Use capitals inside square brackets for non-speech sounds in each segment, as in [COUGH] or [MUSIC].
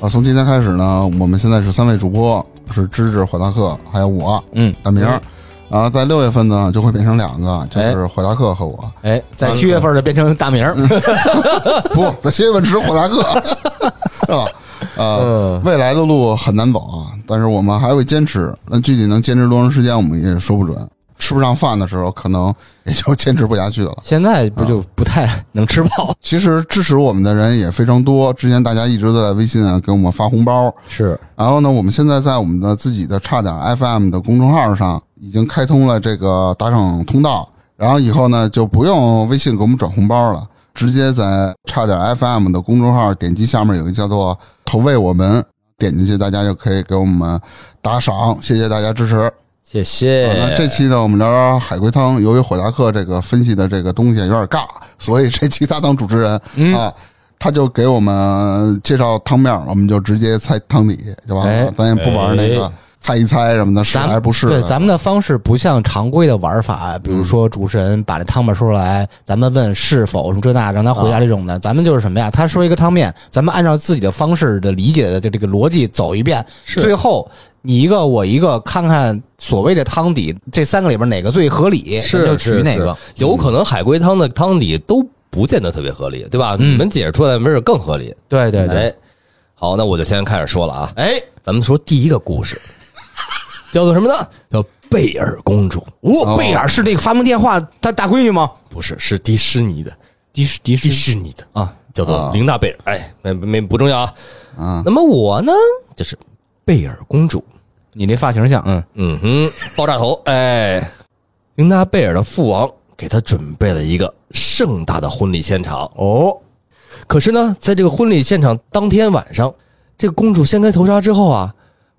啊，从今天开始呢，我们现在是三位主播，是芝芝、火大克，还有我，嗯，大明。然后在六月份呢，就会变成两个，就是火大克和我。哎，在七月份就变成大明儿，[LAUGHS] [LAUGHS] 不在七月份只有火大克，是吧？呃，未来的路很难走啊，但是我们还会坚持。那具体能坚持多长时间，我们也说不准。吃不上饭的时候，可能也就坚持不下去了。[LAUGHS] 现在不就不太能吃饱？其实支持我们的人也非常多。之前大家一直在微信啊给我们发红包，是。然后呢，我们现在在我们的自己的差点 FM 的公众号上已经开通了这个打赏通道，然后以后呢就不用微信给我们转红包了，直接在差点 FM 的公众号点击下面有一个叫做投喂我们，点进去大家就可以给我们打赏，谢谢大家支持。谢谢。那这期呢，我们聊聊海龟汤。由于火达克这个分析的这个东西有点尬，所以这期他当主持人啊，他就给我们介绍汤面，我们就直接猜汤底就完了，咱也不玩那个猜一猜什么的，是还是不是？对，咱们的方式不像常规的玩法，比如说主持人把这汤面说出来，咱们问是否什么这那，让他回答这种的。咱们就是什么呀？他说一个汤面，咱们按照自己的方式的理解的就这个逻辑走一遍，最后。你一个我一个，看看所谓的汤底，这三个里边哪个最合理，就取哪个。有可能海龟汤的汤底都不见得特别合理，对吧？你们解释出来没准更合理。对对对。好，那我就先开始说了啊。哎，咱们说第一个故事，[LAUGHS] 叫做什么呢？叫贝尔公主。哦，贝尔是那个发明电话她大闺女吗？不是，是迪士尼的，迪士迪迪士尼的啊，叫做琳达贝尔。哎，没没不重要啊。啊，那么我呢，就是。贝尔公主，你那发型像，嗯嗯哼，爆炸头，哎，琳达贝尔的父王给她准备了一个盛大的婚礼现场哦。可是呢，在这个婚礼现场当天晚上，这个公主掀开头纱之后啊，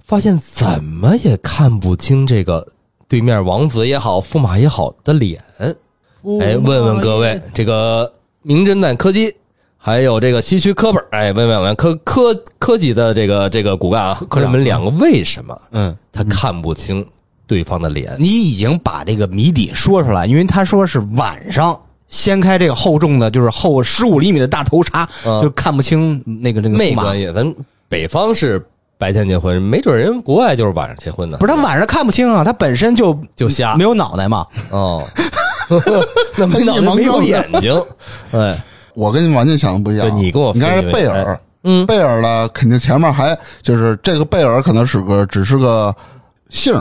发现怎么也看不清这个对面王子也好，驸马也好的脸。哎，问问各位，这个名侦探柯基。还有这个西区科本哎，问问我们科科科级的这个这个骨干啊，科长们两个为什么？嗯，他看不清对方的脸。你已经把这个谜底说出来，因为他说是晚上掀开这个厚重的，就是厚十五厘米的大头纱，就看不清那个那个。没关系，咱北方是白天结婚，没准人国外就是晚上结婚的。不是他晚上看不清啊，他本身就就瞎，没有脑袋嘛。哦，[LAUGHS] 那没脑袋 [LAUGHS] 没有眼睛，哎。我跟你完全想的不一样。你跟我，你看这贝尔，嗯，贝尔呢，肯定前面还就是这个贝尔可能是个只是个姓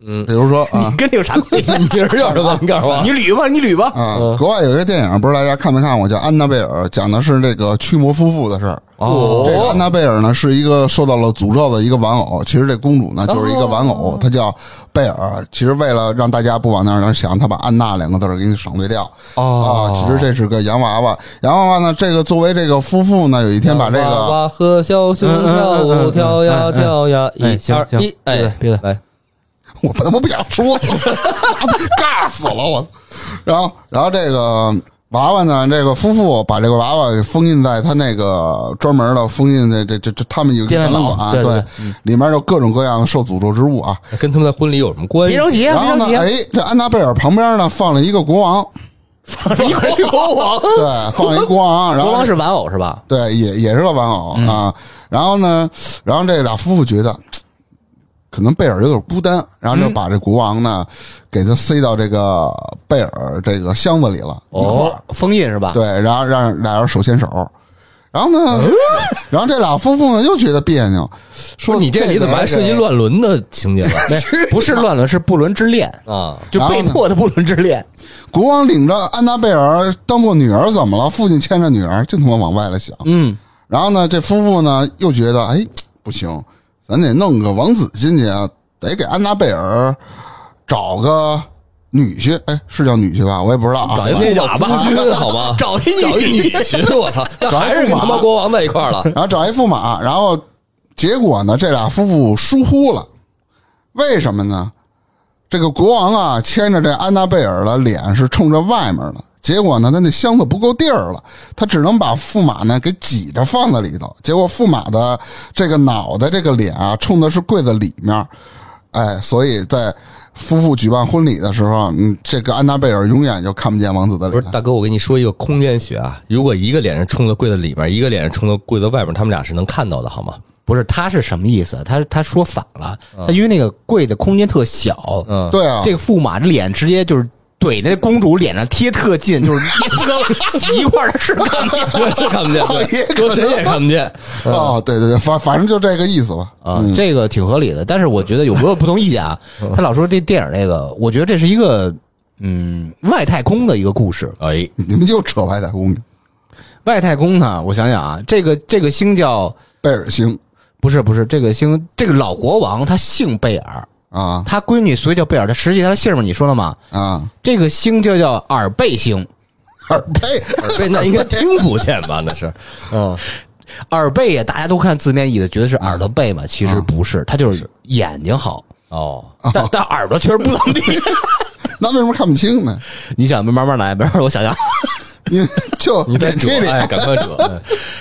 嗯，比如说啊，你跟这有啥关系？[LAUGHS] 你是叫什么？你告诉我，你捋吧，你捋吧。啊，国外有一个电影，不知道大家看没看过，叫《安娜贝尔》，讲的是这个驱魔夫妇的事儿。哦，这个安娜贝尔呢是一个受到了诅咒的一个玩偶，其实这公主呢就是一个玩偶，她叫贝尔。其实为了让大家不往那儿想，她把安娜两个字给你省略掉。哦，啊，其实这是个洋娃娃。洋娃娃呢，这个作为这个夫妇呢，有一天把这个娃娃和小熊跳舞跳呀跳呀，一二一，哎，别的来。[LAUGHS] 我他妈不想说，[LAUGHS] 尬死了我。然后，然后这个娃娃呢，这个夫妇把这个娃娃封印在他那个专门的封印的这这这他们有个展览馆，对，里面有各种各样的受诅咒之物啊。跟他们的婚礼有什么关系？别着急，然后呢，哎，这安娜贝尔旁边呢放了一个国王，放了一个国王，[LAUGHS] 对，[LAUGHS] 放了一个国王。然后国王是玩偶是吧？对，也也是个玩偶啊。然后呢，然后这俩夫妇觉得。可能贝尔有点孤单，然后就把这国王呢，给他塞到这个贝尔这个箱子里了，哦，封印是吧？对，然后让俩人手牵手，然后呢，[LAUGHS] 然后这俩夫妇呢又觉得别扭，说你这里怎么还涉及乱伦的情节了？[LAUGHS] 不是乱伦，是不伦之恋啊，就被迫的不伦之恋。国王领着安娜贝尔当做女儿，怎么了？父亲牵着女儿，净他妈往外了想。嗯，然后呢，这夫妇呢又觉得，哎，不行。咱得弄个王子进去啊，得给安娜贝尔找个女婿，哎，是叫女婿吧？我也不知道啊。找一驸马吧，[LAUGHS] 好吗？找一找一女婿，我操，[LAUGHS] 那还是跟他妈国王在一块了。然后找一驸马，然后结果呢，这俩夫妇疏忽了，为什么呢？这个国王啊，牵着这安娜贝尔的脸是冲着外面的，结果呢，他那箱子不够地儿了，他只能把驸马呢给挤着放在里头。结果驸马的这个脑袋、这个脸啊，冲的是柜子里面，哎，所以在夫妇举办婚礼的时候，嗯，这个安娜贝尔永远就看不见王子的脸。不是大哥，我跟你说一个空间学啊，如果一个脸是冲到柜子里面，一个脸是冲到柜子外面，他们俩是能看到的，好吗？不是，他是什么意思？他他说反了，他因为那个柜子空间特小，嗯，对啊，这个驸马的脸直接就是怼那公主脸上贴特近，就是你这个挤一块儿是看不见对，是看不见，搁谁也看不见。哦，对对对，反反正就这个意思吧。啊，这个挺合理的。但是我觉得有没有不同意见啊？他老说这电影这个，我觉得这是一个嗯外太空的一个故事。哎，[LAUGHS] 你们就扯外太空去，[LAUGHS] 外太空呢，我想想啊，这个这个星叫贝尔星不是不是这个星，这个老国王他姓贝尔，啊他闺女所以叫贝尔，他实际他的姓嘛，你说了吗？啊，这个星就叫耳背星。耳背 [LAUGHS] 耳背那应该听不见吧？那是，[LAUGHS] 嗯，耳背呀，大家都看字面意思，觉得是耳朵背嘛，其实不是，他就是眼睛好，哦，但 [LAUGHS] 但耳朵确实不怎么地。那为什么看不清呢？你想慢慢来，慢慢我想想，你就你再脸贴，扯哎，赶快扯。哎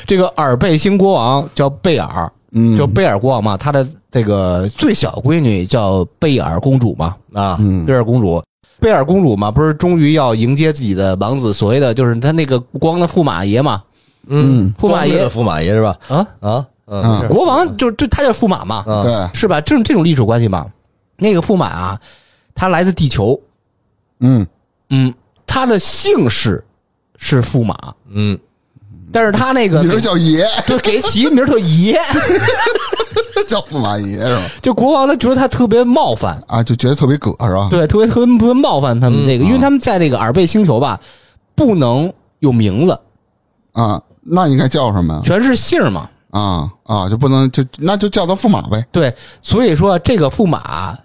这个耳背星国王叫贝尔，嗯就贝尔国王嘛，他的这个最小闺女叫贝尔公主嘛，啊，嗯贝尔公主。贝尔公主嘛，不是终于要迎接自己的王子，所谓的就是他那个光的驸马爷嘛，嗯，驸马爷驸马爷是吧？啊，啊，国王就就他叫驸马嘛，啊，对，是吧？这种这种历史关系嘛。那个驸马啊，他来自地球，嗯，嗯，他的姓氏是驸马，嗯，但是他那个名儿叫爷，对给起名儿特爷，[LAUGHS] 叫驸马爷是吧？就国王他觉得他特别冒犯，啊，就觉得特别葛是吧？对，特别特别特别冒犯他们那个，因为他们在那个耳背星球吧，不能有名字，啊，那应该叫什么呀？全是姓嘛。啊啊，就不能就那就叫他驸马呗。对，所以说这个驸马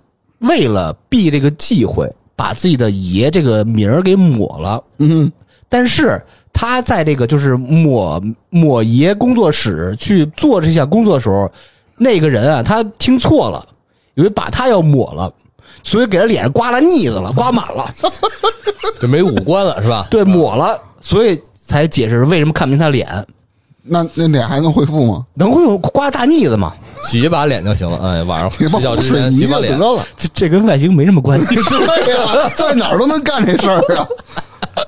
为了避这个忌讳，把自己的爷这个名儿给抹了。嗯，但是他在这个就是抹抹爷工作室去做这项工作的时候，那个人啊，他听错了，以为把他要抹了，所以给他脸上刮了腻子了，刮满了，就没五官了是吧？对，抹了，所以才解释为什么看不清他脸，那那脸还能恢复吗？能恢复刮大腻子吗？洗一把脸就行了。哎，晚上睡觉之水泥前洗把脸。就得了。这这跟外形没什么关系。[LAUGHS] 对呀，[LAUGHS] 在哪儿都能干这事儿啊！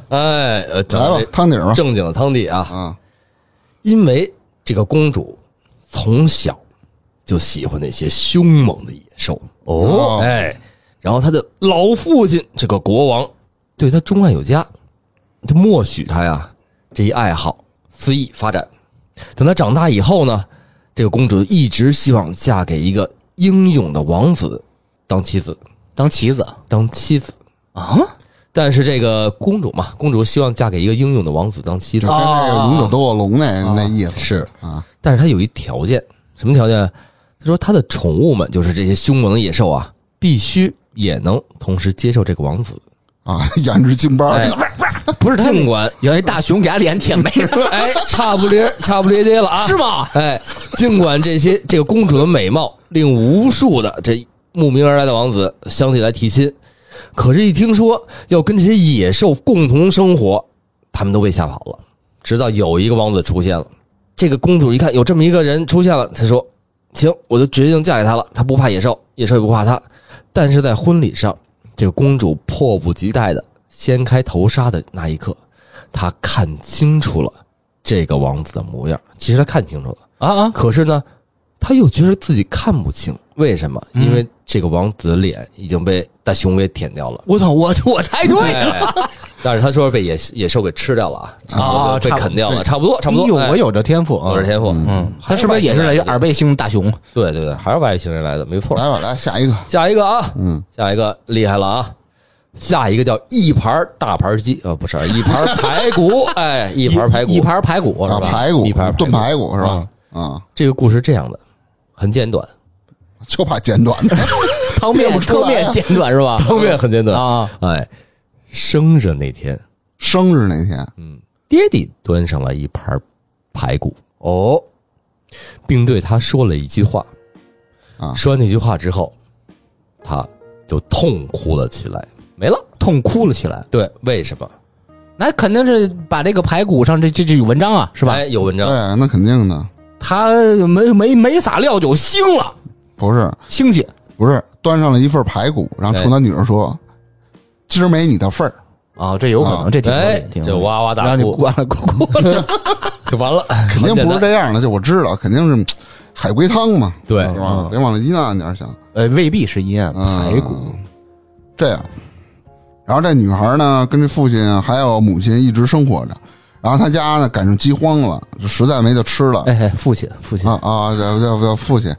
哎，呃，来吧，汤底。正经的汤底啊，啊，因为这个公主从小就喜欢那些凶猛的野兽哦哎，然后她的老父亲这个国王对她钟爱有加，就默许她呀这一爱好肆意发展。等她长大以后呢，这个公主一直希望嫁给一个英勇的王子当妻子，当棋子当妻子。啊？但是这个公主嘛，公主希望嫁给一个英勇的王子当妻子。就，跟那个勇者斗恶龙那那意思。是。啊。但是他有一条件，什么条件？他说他的宠物们，就是这些凶猛的野兽啊，必须也能同时接受这个王子。啊，养只京巴哎，不是他尽管有一大熊给他脸舔没了，[LAUGHS] 哎，差不离差不离跌了啊，是吗？哎，尽管这些这个公主的美貌令无数的这慕名而来的王子想起来提亲，可是，一听说要跟这些野兽共同生活，他们都被吓跑了。直到有一个王子出现了，这个公主一看有这么一个人出现了，她说：“行，我就决定嫁给他了。他不怕野兽，野兽也不怕他。”但是在婚礼上，这个公主迫不及待的掀开头纱的那一刻，她看清楚了这个王子的模样。其实她看清楚了。啊啊！可是呢，他又觉得自己看不清，为什么？嗯因为这个王子的脸已经被大熊给舔掉了。我操，我我猜对了。哎但是他说被野野兽给吃掉了啊，差不多被啊差不啃掉了，差不多，差不多。哎有我有这天赋啊有这！天赋，嗯，他是不是也是来自耳背星大熊？对对对，还是外星人来的，没错。来吧，来 [LAUGHS] 下一个。下一个啊，嗯，下一个厉害了啊！下一个叫一盘大盘鸡，呃，不是一盘排骨，[LAUGHS] 哎，一盘排骨，一盘排骨啊，是吧？排骨一盘排骨炖排骨是吧？啊，这个故事这样的，很简短，就怕简短的。[LAUGHS] 汤面 [LAUGHS] 不出啊汤面简短是吧？[LAUGHS] 汤面很简短啊。哎，生日那天，生日那天，嗯爹地端上了一盘排骨。哦，并对他说了一句话。啊说完那句话之后，他就痛哭了起来，没了。痛哭了起来。对，为什么？那肯定是把这个排骨上这这这有文章啊，是吧？哎，有文章。对，那肯定的，他没没没撒料酒腥了，不是腥气。不是，端上了一份排骨，然后冲他女儿说：“今儿没你的份儿。啊，这有可能，啊这挺挺就哇哇大哭，让你关了，哭哭了。[LAUGHS] 就完了。[LAUGHS] ”肯定不是这样的，就我知道，肯定是海龟汤嘛，[LAUGHS] 对是吧？得往阴暗点想。呃，未必是阴暗嗯排骨。这样，然后这女孩呢，跟这父亲还有母亲一直生活着。然后他家呢赶上饥荒了，就实在没得吃了。哎，哎父亲，父亲啊啊，叫叫叫父亲，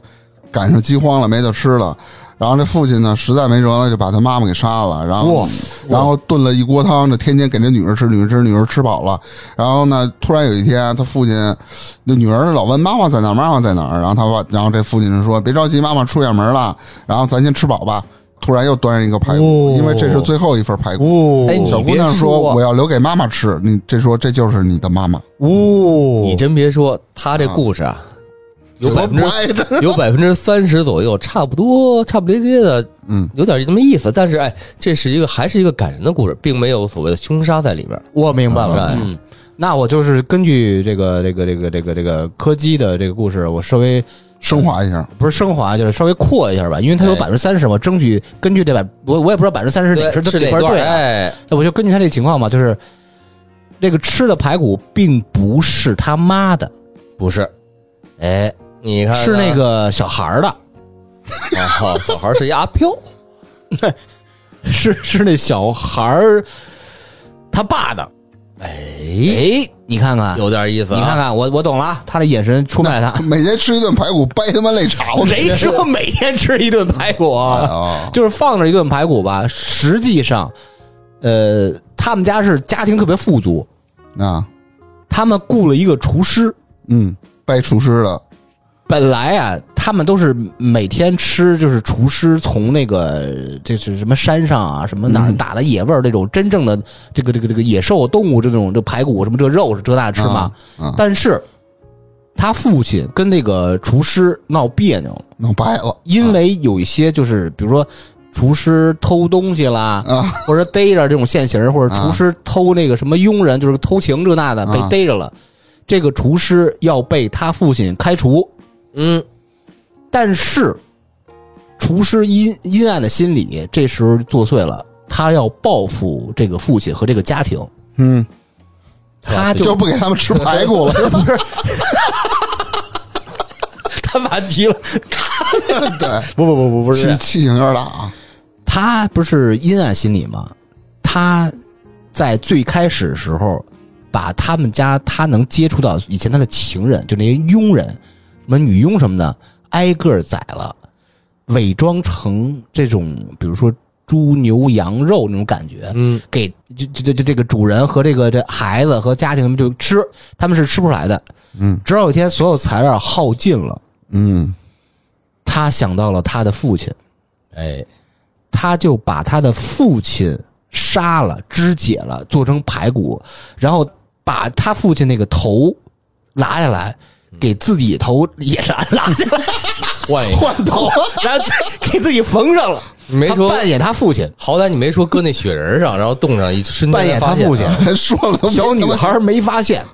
赶上饥荒了，没得吃了。然后这父亲呢，实在没辙了，就把他妈妈给杀了，然后然后炖了一锅汤，这天天给这女儿吃，女儿吃，女儿吃饱了。然后呢，突然有一天，他父亲那女儿老问妈妈在哪儿，妈妈在哪儿。然后他爸，然后这父亲就说：“别着急，妈妈出远门了，然后咱先吃饱吧。”突然又端上一个排骨，哦因为这是最后一份排骨。小姑娘说我要留给妈妈吃。”你这说这就是你的妈妈，哦，你真别说，他这故事啊，有百分之。[LAUGHS] 有百分之三十左右，差不多差不咧咧的，嗯，有点这么意思。但是哎，这是一个还是一个感人的故事，并没有所谓的凶杀在里面。我明白了。哎嗯，那我就是根据这个这个这个这个这个柯基的这个故事，我稍微升华一下，不是升华，就是稍微扩一下吧，因为它有哎。百分之三十嘛，争取根据这百，我我也不知道百分之三十哪是是哪段？哪块对啊，哎，那我就根据他这情况嘛，就是这个吃的排骨并不是他妈的，不是，哎，你看是那个小孩儿的，哦，小孩是一阿飘，[LAUGHS] 是是那小孩儿他爸的。哎，哎，你看看，有点意思啊。你看看，我我懂了，他的眼神出卖他。每天吃一顿排骨，掰他妈肋肠子。谁说每天吃一顿排骨啊？啊？就是放着一顿排骨吧。实际上，呃，他们家是家庭特别富足，啊，他们雇了一个厨师。嗯，掰厨师的，本来啊，他们都是每天吃，就是厨师从那个就是什么山上啊，什么哪儿嗯。打的野味儿，这种真正的这个这个这个野兽动物这种这排骨什么这肉是这那吃嘛。啊，但是他父亲跟那个厨师闹别扭，闹掰了。因为有一些就是比如说。厨师偷东西啦，啊。或者逮着这种现行，或者厨师偷那个什么佣人，就是偷情这那的，被啊逮着了。这个厨师要被他父亲开除，嗯，但是厨师阴阴暗的心理这时候作祟了，他要报复这个父亲和这个家庭，嗯，他就就不给他们吃排骨了，[LAUGHS] 不是，他把急了，对，不不不不不气气性有点大啊，他不是阴暗心理吗？他在最开始的时候，把他们家他能接触到以前他的情人，就那些佣人，什么女佣什么的，挨个宰了，伪装成这种，比如说猪牛羊肉那种感觉，嗯，给就就就就这个主人和这个这孩子和家庭就吃，他们是吃不出来的。嗯直到有一天，所有材料耗尽了，嗯他想到了他的父亲。哎，他就把他的父亲杀了、肢解了，做成排骨，然后把他父亲那个头拿下来，给自己头也是拿下来，换一个，换头，[LAUGHS] 然后给自己缝上了。没说扮演他父亲，好歹你没说搁那雪人上，然后冻上一瞬间扮演他父亲。[LAUGHS] 说了小女孩没发现，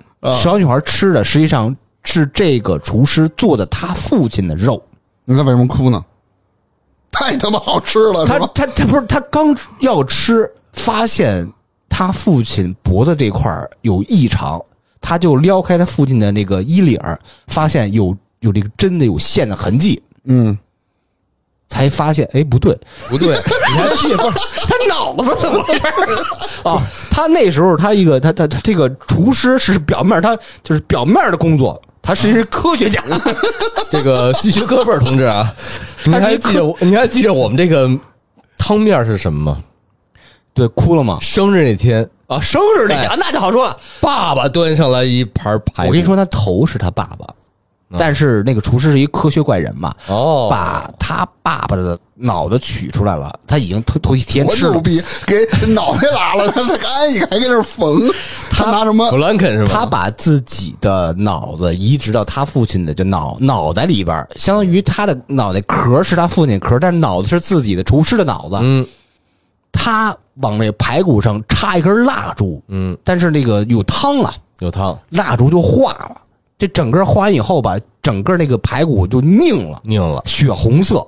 小女孩吃的实际上是这个厨师做的他父亲的肉。那他为什么哭呢？[LAUGHS] 太他妈好吃了，他？他他不是他刚要吃，发现他父亲脖子这块有异常，他就撩开他父亲的那个衣领儿，发现有有这个针的有线的痕迹，嗯，才发现哎不对，不对，[LAUGHS] 你还记不是？他脑子怎么回事儿 [LAUGHS] 啊？他那时候他一个他他他这个厨师是表面他就是表面的工作，他是一个科学家，[LAUGHS] 这个虚学科贝尔同志啊，你还记得我？你还记得我们这个汤面是什么吗？对，哭了吗？生日那天，啊，生日那天、那就好说了。爸爸端上来一盘排骨。我跟你，说，他头是他爸爸，但是那个厨师是一科学怪人嘛，哦，把他爸爸的脑子取出来了，他已经头头一天吃了。我牛逼，给脑袋拉了，让 [LAUGHS] 他干一个，还给那儿缝。他拿什么弗？兰肯是吧？他把自己的脑子移植到他父亲的就脑脑袋里边儿，相当于他的脑袋壳是他父亲壳，但脑子是自己的厨师的脑子。嗯他往那排骨上插一根蜡烛，嗯，但是那个有汤啊，有汤。蜡烛就化了。这整个化完以后吧，整个那个排骨就拧了，拧了，血红色，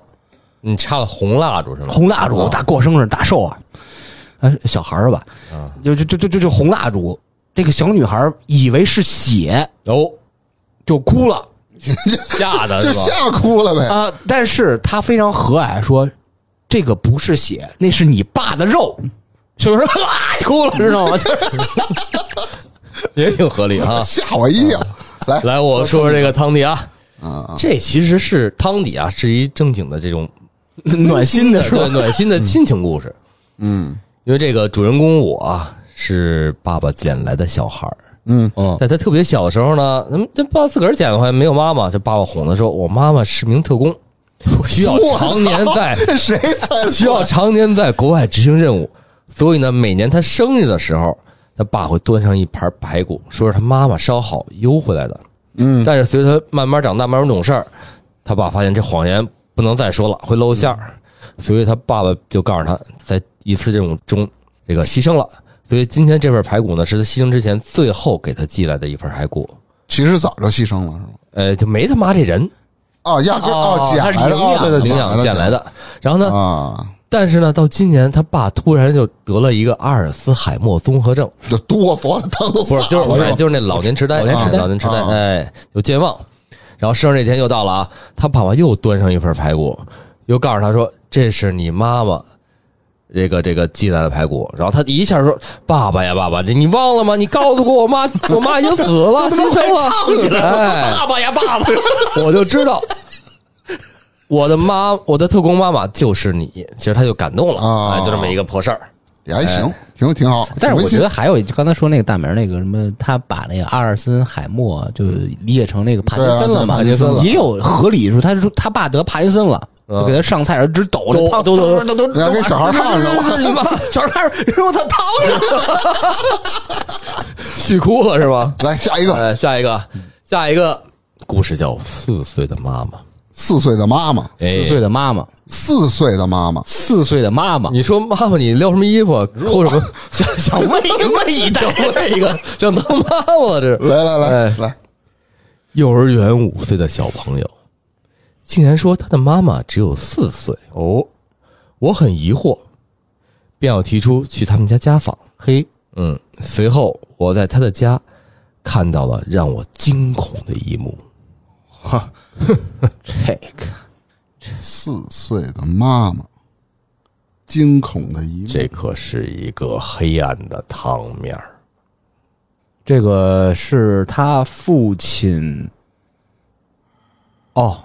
你插了红蜡烛是吗？红蜡烛，哦大过生日大寿啊，哎，小孩儿吧，啊。就就就就就就红蜡烛，这个小女孩以为是血，哦，就哭了。[LAUGHS] 吓的？[LAUGHS] 就吓哭了呗。啊，但是她非常和蔼说，这个不是血，那是你爸的肉。小女孩啊哭了，知道吗？就 [LAUGHS] 是也挺合理啊。吓我一跳。来来，我说说这个汤底啊，啊，这其实是汤底啊，是一正经的这种 [LAUGHS] 暖心的是吧？暖心的亲情故事。嗯因为这个主人公我啊是爸爸捡来的小孩儿，嗯，嗯，在他特别小的时候呢，嗯，这爸自个儿捡回来没有妈妈，这爸爸哄他说，我妈妈是名特工，[LAUGHS] 需要常年在 [LAUGHS] 谁？需要常年在国外执行任务，所以呢，每年他生日的时候，他爸会端上一盘排骨，说是他妈妈烧好邮回来的。嗯但是随着他慢慢长大，慢慢懂事儿，他爸发现这谎言不能再说了，会露馅儿，所以他爸爸就告诉他，在一次任务中这个牺牲了。所以今天这份排骨呢，是他牺牲之前最后给他寄来的一份排骨。其实早就牺牲了，是吗？呃，就没他妈这人哦，压哦哦，捡来的，领养哦对对，领养捡来的。然后呢，啊，但是呢，到今年他爸突然就得了一个阿尔茨海默综合症，就哆嗦，汤都洒不是，就是不是就是那老年痴呆，老年痴呆哎老年痴呆，啊哎，有健忘。然后生日那天又到了啊，他爸爸又端上一份排骨，又告诉他说这是你妈妈这个这个寄来的排骨。然后他一下说：“爸爸呀，爸爸，这你忘了吗？你告诉过我妈，[LAUGHS] 我妈已经死了，[LAUGHS] 牺牲了。”哎，爸爸呀，爸爸！我就知道。我的妈，我的特工妈妈就是你，其实他就感动了，啊哎，就这么一个破事儿。也还行，挺挺好。但是我觉得还有就刚才说那个大名那个什么，他把那个阿尔森海默就理解成那个帕金森了嘛，帕金森了也有合理说，他是说他爸得帕金森了，嗯就给他上菜，直抖着汤，抖抖抖抖抖你要给小孩烫着了，[LAUGHS] 你妈，小孩儿说他烫着，[LAUGHS] 气哭了是吧？来下一个，哎，下一个，下一个故事叫《四岁的妈妈》。四岁的妈妈，哎四岁的妈妈，四岁的妈妈，四岁的妈妈，你说妈妈，你撩什么衣服？抠什么？[LAUGHS] 想想问问一个想问一个，想当妈妈了这是。来来来哎来，幼儿园五岁的小朋友，竟然说他的妈妈只有四岁，哦，我很疑惑，便要提出去他们家家访。嘿，嗯，随后我在他的家看到了让我惊恐的一幕。[LAUGHS] 哈这个四岁的妈妈，惊恐的一幕，这可是一个黑暗的汤面儿这个是他父亲，哦，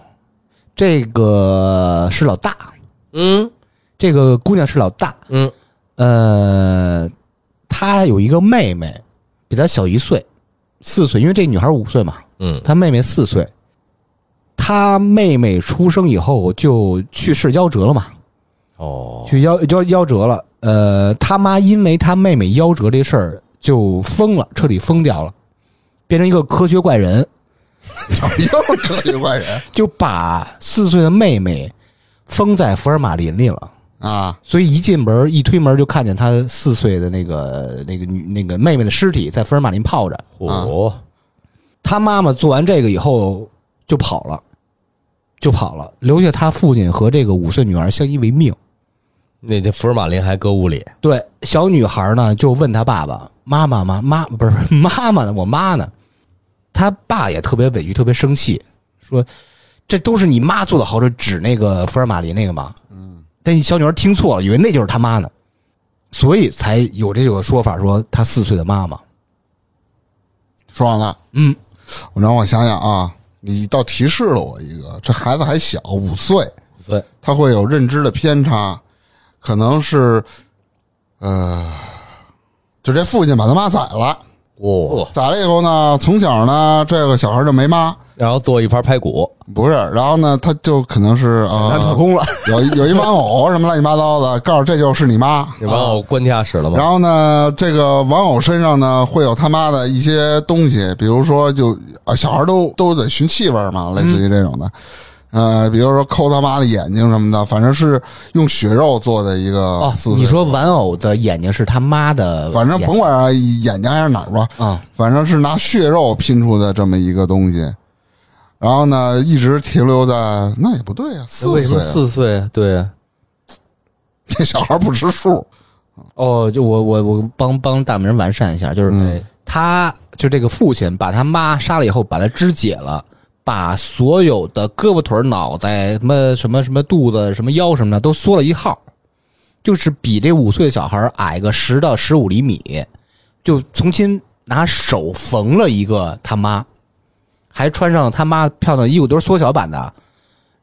这个是老大，嗯？这个姑娘是老大，嗯。呃，她有一个妹妹，比她小一岁，四岁，因为这女孩五岁嘛，嗯。她妹妹四岁。她妹妹出生以后就去世夭折了嘛，哦，去夭夭夭折了。呃，他妈因为他妹妹夭折这事儿就疯了，彻底疯掉了，变成一个科学怪人，[LAUGHS] 又是科学怪人 [LAUGHS] 就把四岁的妹妹封在福尔马林里了。啊！所以一进门一推门就看见他四岁的那个那个女那个妹妹的尸体在福尔马林泡着。哦，他妈妈做完这个以后就跑了，就跑了，留下他父亲和这个五岁女儿相依为命。那这福尔马林还搁屋里，对，小女孩呢就问他爸爸：“妈妈妈妈不是妈妈呢？我妈呢？”他爸也特别委屈，特别生气，说：“这都是你妈做的好事，指那个福尔马林那个嘛。”嗯，但小女儿听错了，以为那就是他妈呢，所以才有这个说法，说他四岁的妈妈。说完了，嗯，我让我想想啊，你倒提示了我一个，这孩子还小，五岁，五岁，他会有认知的偏差，可能是，呃，就这父亲把他妈宰了，哦，宰了以后呢，从小呢，这个小孩就没妈，然后做一盘排骨，不是，然后呢，他就可能是呃，当特工了，有有一玩偶什么乱七八糟的，告诉这就是你妈，这玩偶关地下室了吗？然后呢，这个玩偶身上呢会有他妈的一些东西，比如说就啊，小孩都都得寻气味嘛，类似于这种的，呃，比如说抠他妈的眼睛什么的，反正是用血肉做的一个哦，你说玩偶的眼睛是他妈的，反正甭管眼睛还是哪儿吧，啊，反正是拿血肉拼出的这么一个东西。然后呢，一直停留在那也不对啊，四岁啊，四岁啊？对啊，[LAUGHS] 这小孩不识数。哦，就我我我帮帮大明完善一下，就是嗯。他就这个父亲把他妈杀了以后，把他肢解了，把所有的胳膊腿儿、脑袋、什么什么什么肚子、什么腰什么的都缩了一号，就是比这五岁的小孩矮个十到十五厘米，就重新拿手缝了一个他妈，还穿上他妈漂亮的衣服，都是缩小版的。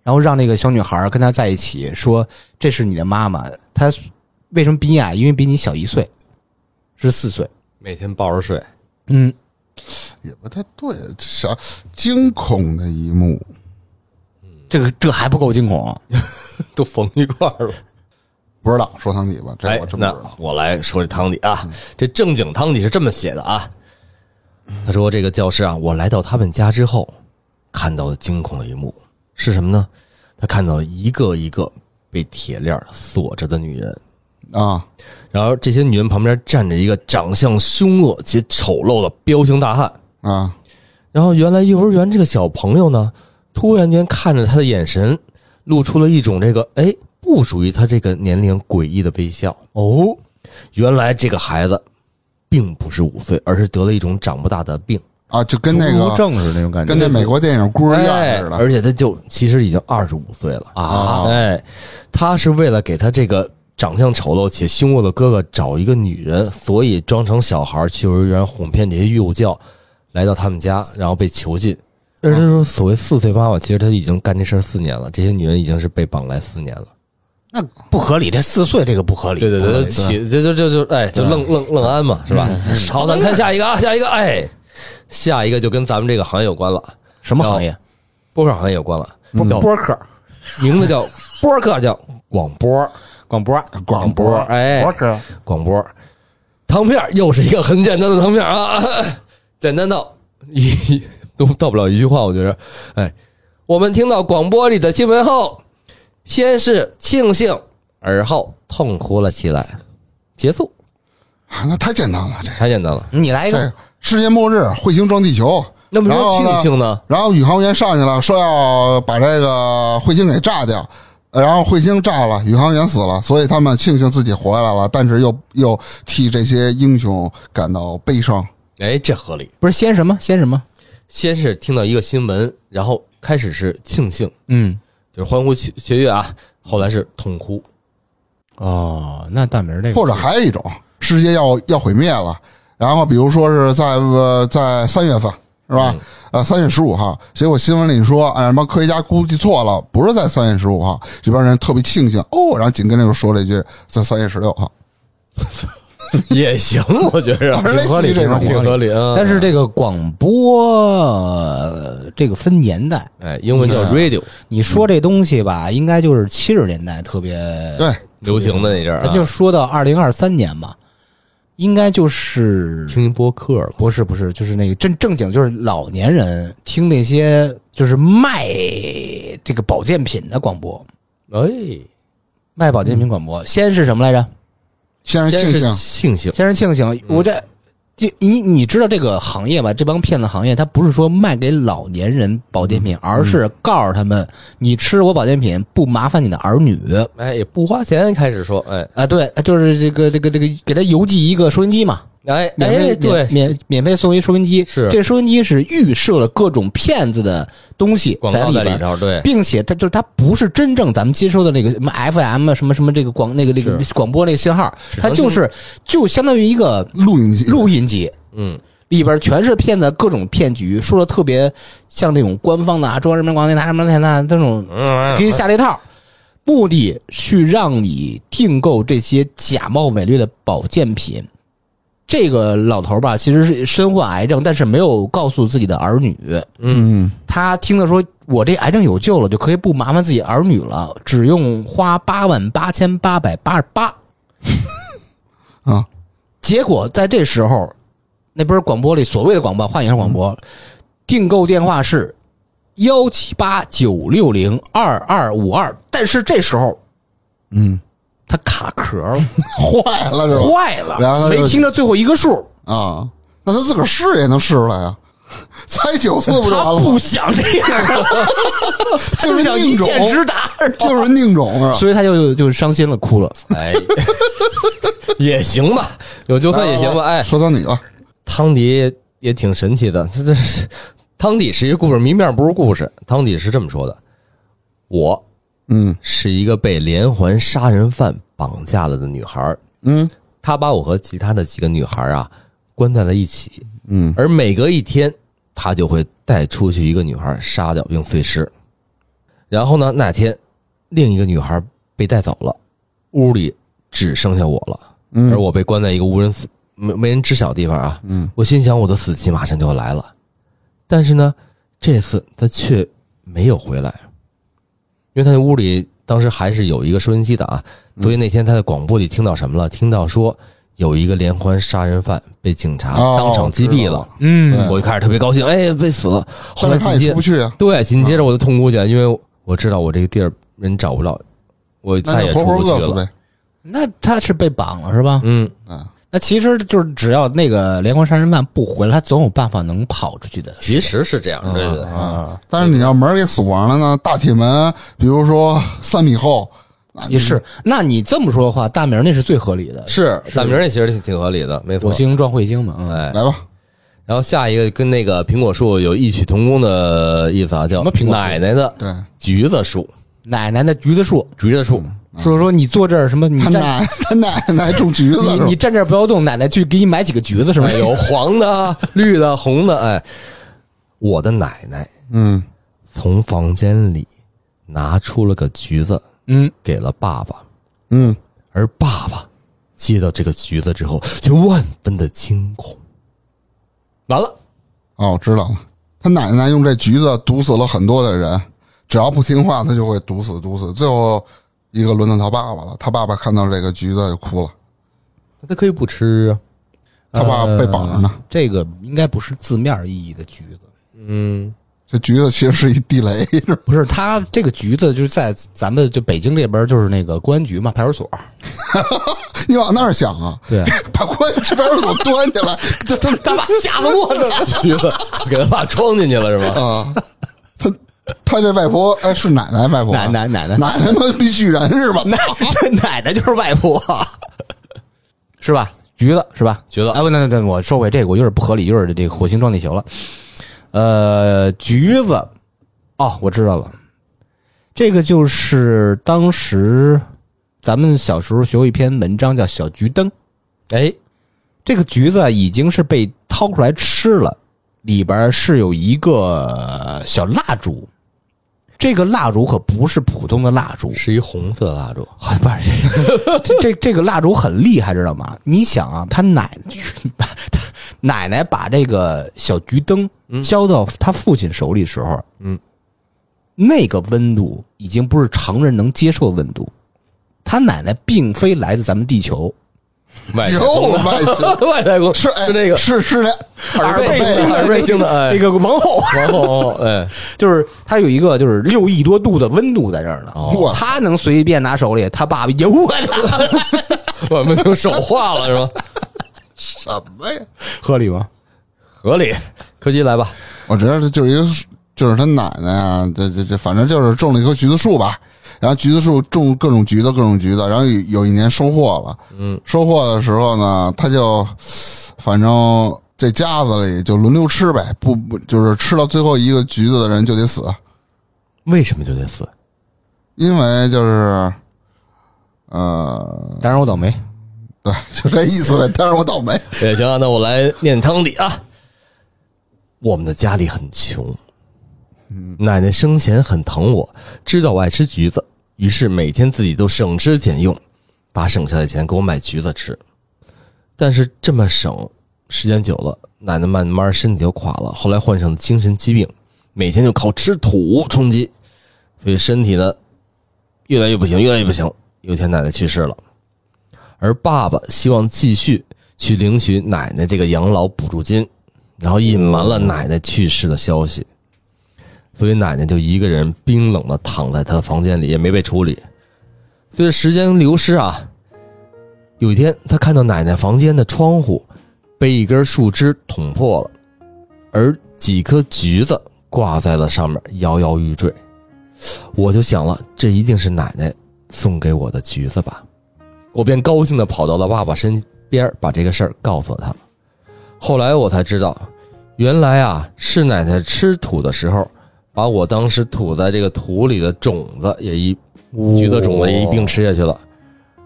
然后让那个小女孩跟他在一起，说这是你的妈妈。她为什么比你矮？因为比你小一岁，是四岁。每天抱着睡，嗯，也不太对，这小惊恐的一幕，这个这还不够惊恐。[LAUGHS] 都缝一块儿了。不知道说汤底吧？这哎我，真不知那道。我来说这汤底啊，这正经汤底是这么写的啊。他说：“这个教师啊，我来到他们家之后，看到了惊恐的一幕是什么呢？他看到了一个一个被铁链锁着的女人，啊，然后这些女人旁边站着一个长相凶恶且丑陋的彪形大汉。啊，然后原来幼儿园这个小朋友呢，突然间看着他的眼神，露出了一种这个哎不属于他这个年龄诡异的微笑。哦，原来这个孩子并不是五岁，而是得了一种长不大的病，啊，就跟那个侏儒症似的那种感觉，跟那美国电影孤儿院哎似的。而且他就其实已经二十五岁了。啊，哎，他是为了给他这个长相丑陋且凶恶的哥哥找一个女人，所以装成小孩去幼儿园哄骗这些幼教，来到他们家，然后被囚禁。而他说，所谓四岁妈妈，其实他已经干这事儿四年了，这些女人已经是被绑来四年了。那不合理。这四岁这个不合理。对对对，起这就就就哎，就愣愣愣安嘛，是吧？好，咱看下一个啊，下一个，哎，下一个就跟咱们这个行业有关了，什么行业？播客行业有关了，嗯叫播客、名字叫播客，叫广播，广播。广播，哎。广播。糖片儿又是一个很简单的糖片啊，[LAUGHS] 简单到一都到不了一句话，我觉得，哎，我们听到广播里的新闻后，先是庆幸，而后痛哭了起来，结束，啊，那太简单了，这太简单了。你来一个。世界末日，彗星撞地球，那么然后呢庆幸呢？然后宇航员上去了，说要把这个彗星给炸掉，呃然后彗星炸了，宇航员死了，所以他们庆幸自己活下来了，但是又又替这些英雄感到悲伤。哎，这合理。不是先什么先什么？先是听到一个新闻，然后开始是庆幸，嗯，就是欢呼雀雀跃啊，后来是痛哭。哦，那大明这个或者还有一种，世界要要毁灭了，然后比如说是在呃在三月份是吧？嗯。呃，三月十五号，结果新闻里说，哎，什么科学家估计错了，不是在三月十五号，这帮人特别庆幸哦，然后紧跟着又说了一句在三月十六号，[LAUGHS] 也行，我觉得 [LAUGHS] 挺合理这种挺合理啊。但是这个广播呃这个分年代，哎，英文叫 radio，你说这东西吧，应该就是七十年代特别，对，流行的那阵儿啊，咱就说到二零二三年嘛，应该就是听播客了。不是不是，就是那个正正经就是老年人听那些就是卖这个保健品的广播，哎，卖保健品广播，先是什么来着？先是先是庆幸，庆幸，先是庆幸，我这。就你你知道这个行业吧？这帮骗子行业，他不是说卖给老年人保健品，而是告诉他们，你吃我保健品不麻烦你的儿女哎，也不花钱，开始说，哎，啊。对，就是这个这个这个，给他邮寄一个收音机嘛，哎免费哎，对免，免免费送一收音机。是。这收音机是预设了各种骗子的东西在里边，在里头，对，并且它就是它不是真正咱们接收的那个什么 FM 啊什么什么这个广那个那个广播那个信号，它就是就相当于一个录音机，录音机。嗯，里边全是骗子，各种骗局，说的特别像那种官方的啊，中央人民广播电台什么电台那种，给你下了一套，目的去让你订购这些假冒伪劣的保健品，这个老头儿吧，其实是身患癌症，但是没有告诉自己的儿女。嗯他听到说我这癌症有救了，就可以不麻烦自己儿女了，只用花八万八千八百八十八。[LAUGHS] 啊，结果在这时候，那边广播里所谓的广播，换一下广播，订购电话是幺七八九六零二二五二，但是这时候嗯，他卡壳了，[LAUGHS] 坏了是吧？坏了，然后没听着最后一个数，啊，那他自个儿试也能试出来啊，猜九次不就完他了吗？不想这样，[LAUGHS] [LAUGHS] 他就想一箭之达，就是宁种是吧？所以他就就伤心了，哭了。哎，也行吧，有就算也行吧。哎，说到你了，汤迪也挺神奇的，这这是汤迪是一个故事，谜面不是故事。汤迪是这么说的：我嗯。是一个被连环杀人犯绑架了的女孩，嗯。他把我和其他的几个女孩啊关在了一起，嗯。而每隔一天，他就会带出去一个女孩，杀掉并碎尸。然后呢，那天另一个女孩被带走了，屋里只剩下我了，嗯，而我被关在一个无人死没没人知晓的地方啊。嗯。我心想，我的死期马上就要来了，但是呢，这次他却没有回来，因为他那屋里当时还是有一个收音机的啊，所以那天他在广播里听到什么了？听到说有一个连环杀人犯被警察哦当场击毙了。嗯我一开始特别高兴，哎，被死了。后后来紧接着不去啊，对，紧接着我就痛哭起来，因为我知道我这个地儿人找不着，我再也出不去了。饿死呗。那他是被绑了是吧？嗯，啊，那其实就是只要那个连环杀人犯不回来，他总有办法能跑出去的。其实是这样，对对对。啊，但是你要门儿给锁上了呢，大铁门，比如说三米厚，那也是，那你这么说的话，大明儿那是最合理的，是大明儿也其实挺挺合理的，没错火。星撞彗星嘛。嗯，哎，来吧，然后下一个跟那个苹果树有异曲同工的意思啊，叫什么苹果奶奶的对橘子树，奶奶的橘子树，橘子树。说说你坐这儿什么？你他站奶 [LAUGHS] 他奶奶种橘子是吧你你站这儿不要动，奶奶去给你买几个橘子是吗哎？有 [LAUGHS] 黄的、绿的、红的，哎，我的奶奶嗯从房间里拿出了个橘子嗯，给了爸爸，嗯而爸爸接到这个橘子之后就万分的惊恐。完了，哦，我知道了，他奶奶用这橘子毒死了很多的人，只要不听话，他就会毒死毒死，最后一个轮到他爸爸了，他爸爸看到这个橘子就哭了，他可以不吃啊。他爸被绑着呢，这个应该不是字面意义的橘子，嗯，这橘子其实是一地雷，是不是他这个橘子就是在咱们就北京这边就是那个公安局嘛，派出所。[LAUGHS] 你往那儿想啊，对，把关这边给我端起来，他 [LAUGHS] 他他把吓死我 [LAUGHS] 了。橘子给他爸装进去了是吧？啊，他他这外婆哎是奶奶外婆啊？奶奶奶奶。奶奶妈绿巨人是吧？奶 [LAUGHS] 奶奶就是外婆，是吧？橘子是吧？橘子。哎，不，那那那我说回这个，我有点不合理，有点这个火星撞地球了。呃，橘子，哦，我知道了，这个就是当时咱们小时候学过一篇文章叫《小橘灯》，哎，这个橘子已经是被掏出来吃了，里边是有一个小蜡烛，这个蜡烛可不是普通的蜡烛，是一红色的蜡烛，啊，不是，[LAUGHS] 这这这个蜡烛很厉害，知道吗？你想啊，他奶 [LAUGHS] 他奶奶把这个小桔灯交到他父亲手里时候，嗯，那个温度已经不是常人能接受的温度。他奶奶并非来自咱们地球，有 [LAUGHS] 外太空的外星外太空是哎是那个是是那耳背星的耳背星的哎那个王后，然后哎，就是他有一个就是六亿多度的温度在这儿呢。他能随便拿手里，他爸爸也我的，[LAUGHS] 我们就手化了是吧？什么呀？合理吗？合理，柯基来吧，我觉得这就是一个，就是他奶奶啊，这这这，反正就是种了一棵橘子树吧。然后橘子树种各种橘子，各种橘子。然后有有一年收获了，嗯，收获的时候呢，他就反正这家子里就轮流吃呗，不不就是吃到最后一个橘子的人就得死，为什么就得死？因为就是呃，当然我倒霉。对，就这意思呗。当然我倒霉，也行啊，那我来念汤底啊。我们的家里很穷，奶奶生前很疼我，知道我爱吃橘子，于是每天自己都省吃俭用，把省下的钱给我买橘子吃。但是这么省，时间久了，奶奶慢慢身体就垮了，后来患上精神疾病，每天就靠吃土充饥，所以身体呢越来越不行，越来越不行。有一天奶奶去世了，而爸爸希望继续去领取奶奶这个养老补助金，然后隐瞒了奶奶去世的消息，所以奶奶就一个人冰冷的躺在她的房间里，也没被处理。随着时间流失啊，有一天他看到奶奶房间的窗户被一根树枝捅破了，而几颗橘子挂在了上面，摇摇欲坠。我就想了，这一定是奶奶送给我的橘子吧。我便高兴的跑到了爸爸身边，把这个事儿告诉了他。后来我才知道，原来啊是奶奶吃土的时候，把我当时吐在这个土里的种子也一橘子种子也一并吃下去了，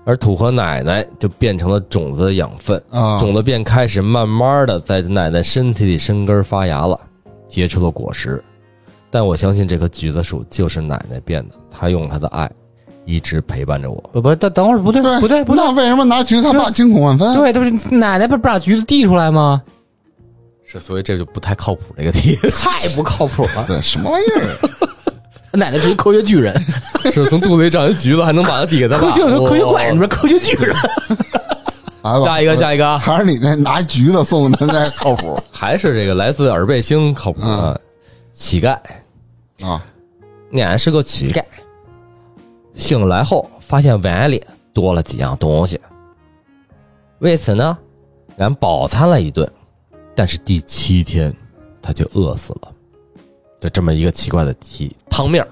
而土和奶奶就变成了种子的养分，啊，种子便开始慢慢的在奶奶身体里生根发芽了，结出了果实。但我相信这棵橘子树就是奶奶变的，她用她的爱一直陪伴着我。不不，等等会儿不对对不对不对那为什么拿橘子他爸惊恐万分？对，他不是奶奶不是把橘子递出来吗？是，所以这就不太靠谱这个题，[LAUGHS] 太不靠谱了。对，什么玩意儿？[LAUGHS] 奶奶是一科学巨人，[LAUGHS] 是从肚子里长一橘子，还能把它抵给他。科学科学怪人里面科学巨人。来吧，下一个，下一个啊，还是你那拿橘子送的那靠谱还是这个来自耳背星靠谱啊，乞丐。啊？俺是个乞丐，醒来后发现碗里多了几样东西，为此呢，俺饱餐了一顿，但是第七天他就饿死了。就这么一个奇怪的题，汤面儿。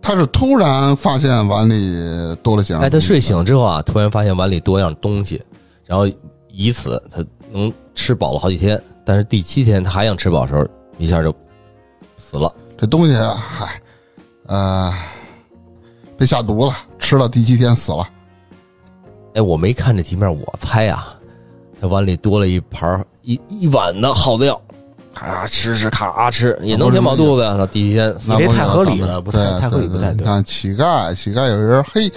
他是突然发现碗里多了几样，哎，他睡醒之后啊，突然发现碗里多样东西，然后以此他能吃饱了好几天，但是第七天他还想吃饱的时候，一下就死了。这东西啊，嗨，呃，被下毒了，吃了第七天死了。哎，我没看这题面，我猜啊，他碗里多了一盘儿一一碗的耗子药，咔吃吃咔吃，也能填饱肚子呀。那第一天那不你这太合理了不太对太合理对不太对你看乞丐，乞丐有人嘿，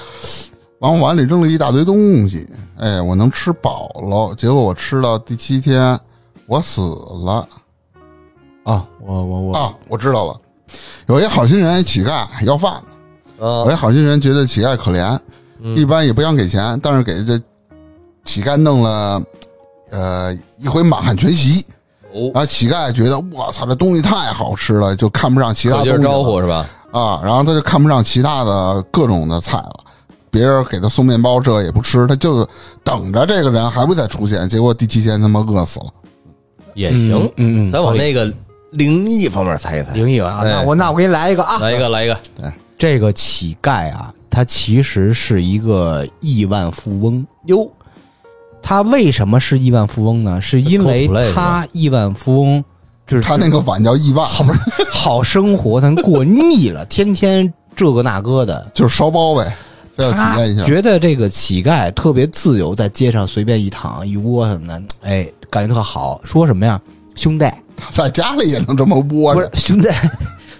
往碗里扔了一大堆东西，哎，我能吃饱了，结果我吃到第七天，我死了啊，我我我啊！我知道了，有一好心人乞丐要饭，有一啊，好心人觉得乞丐可怜，嗯一般也不想给钱，但是给这乞丐弄了，呃，一回满汉全席。哦然，后乞丐觉得我操，这东西太好吃了，就看不上其他东西了招呼是吧？啊，然后他就看不上其他的各种的菜了。别人给他送面包，这也不吃，他就等着这个人还会再出现。结果第七天他妈饿死了。也行，嗯嗯，咱往那个灵异方面猜一猜。灵异啊，哎那我那我给你来一个啊，来一个，来一个，对这个乞丐啊，他其实是一个亿万富翁哟。他为什么是亿万富翁呢？是因为他亿万富翁就是他那个碗叫亿万，好不是好生活，他过腻了，天天这个那个的。就是烧包呗，要体他验一下。觉得这个乞丐特别自由，在街上随便一躺一窝什么的，哎，感觉特好。说什么呀，兄弟，在家里也能这么窝不是着，兄弟，